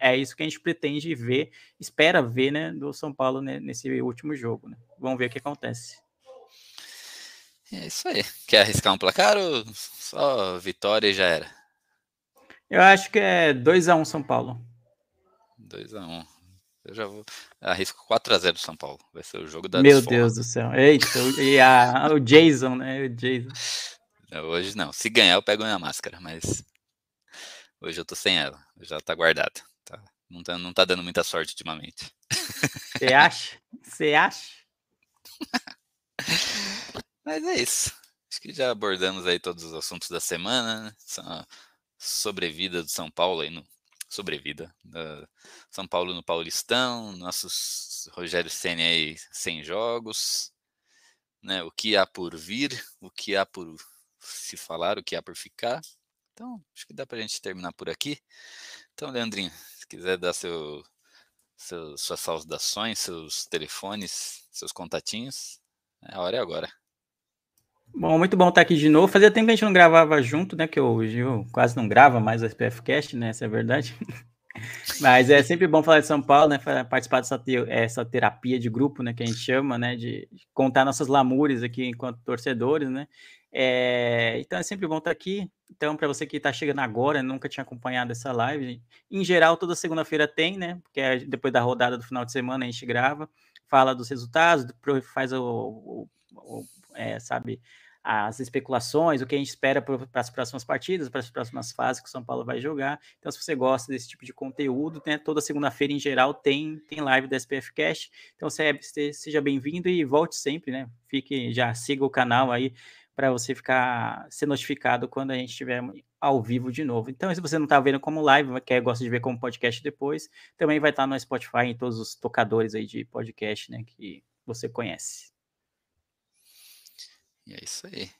S2: É isso que a gente pretende ver, espera ver, né, do São Paulo né, nesse último jogo, né? Vamos ver o que acontece.
S1: É isso aí. Quer arriscar um placar ou só vitória e já era?
S2: Eu acho que é 2x1 um São Paulo.
S1: 2x1. Um. Eu já vou. Arrisco 4x0 São Paulo. Vai ser o jogo da
S2: Meu desforma. Deus do céu. Eita, e a, o Jason, né? O Jason.
S1: Hoje não. Se ganhar, eu pego minha máscara, mas hoje eu tô sem ela. Já tá guardada. Tá, não, tá, não tá dando muita sorte ultimamente.
S2: Você acha? Você acha?
S1: mas é isso. Acho que já abordamos aí todos os assuntos da semana. Né? Sobrevida do São Paulo aí no. Sobrevida. Da São Paulo no Paulistão. Nossos Rogério Senna aí sem jogos. Né, o que há por vir, o que há por se falar, o que há por ficar. Então, acho que dá para a gente terminar por aqui. Então, Leandrinho, se quiser dar seu, seu, suas saudações, seus telefones, seus contatinhos, a hora é agora.
S2: Bom, muito bom estar aqui de novo. Fazia tempo que a gente não gravava junto, né? Que o Gil quase não grava mais o SPF Cast, né? Essa é a verdade. Mas é sempre bom falar de São Paulo, né? Participar dessa essa terapia de grupo, né? Que a gente chama, né? De contar nossas lamúrias aqui enquanto torcedores, né? É, então é sempre bom estar aqui. Então, para você que está chegando agora, nunca tinha acompanhado essa live, em geral, toda segunda-feira tem, né? Porque é depois da rodada do final de semana a gente grava, fala dos resultados, faz o, o, o é, sabe, as especulações, o que a gente espera para as próximas partidas, para as próximas fases que o São Paulo vai jogar. Então, se você gosta desse tipo de conteúdo, né, toda segunda-feira em geral tem, tem live da SPF Cash. Então, você, seja bem-vindo e volte sempre, né? Fique, já siga o canal aí para você ficar ser notificado quando a gente estiver ao vivo de novo. Então, se você não está vendo como live, quer gosta de ver como podcast depois, também vai estar tá no Spotify em todos os tocadores aí de podcast, né, que você conhece.
S1: E é isso aí.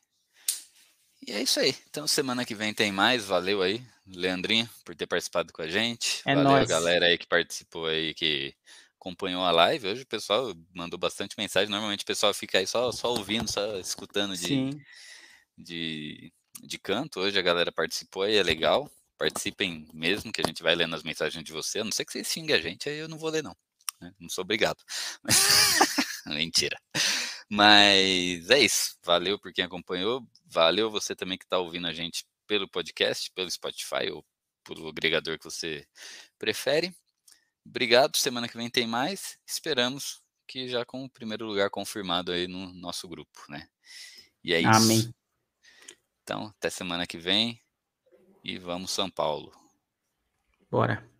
S1: E é isso aí. Então, semana que vem tem mais. Valeu aí, Leandrinho, por ter participado com a gente.
S2: É
S1: Valeu
S2: nóis.
S1: a galera aí que participou aí, que acompanhou a live. Hoje o pessoal mandou bastante mensagem. Normalmente o pessoal fica aí só, só ouvindo, só escutando de, de, de canto. Hoje a galera participou aí, é legal. Participem mesmo, que a gente vai lendo as mensagens de você. A não ser que vocês xinguem a gente, aí eu não vou ler, não. Né? Não sou obrigado. Mentira. Mas é isso. Valeu por quem acompanhou. Valeu você também que está ouvindo a gente pelo podcast, pelo Spotify ou pelo agregador que você prefere. Obrigado. Semana que vem tem mais. Esperamos que já com o primeiro lugar confirmado aí no nosso grupo, né? E é isso.
S2: Amém.
S1: Então, até semana que vem e vamos São Paulo.
S2: Bora.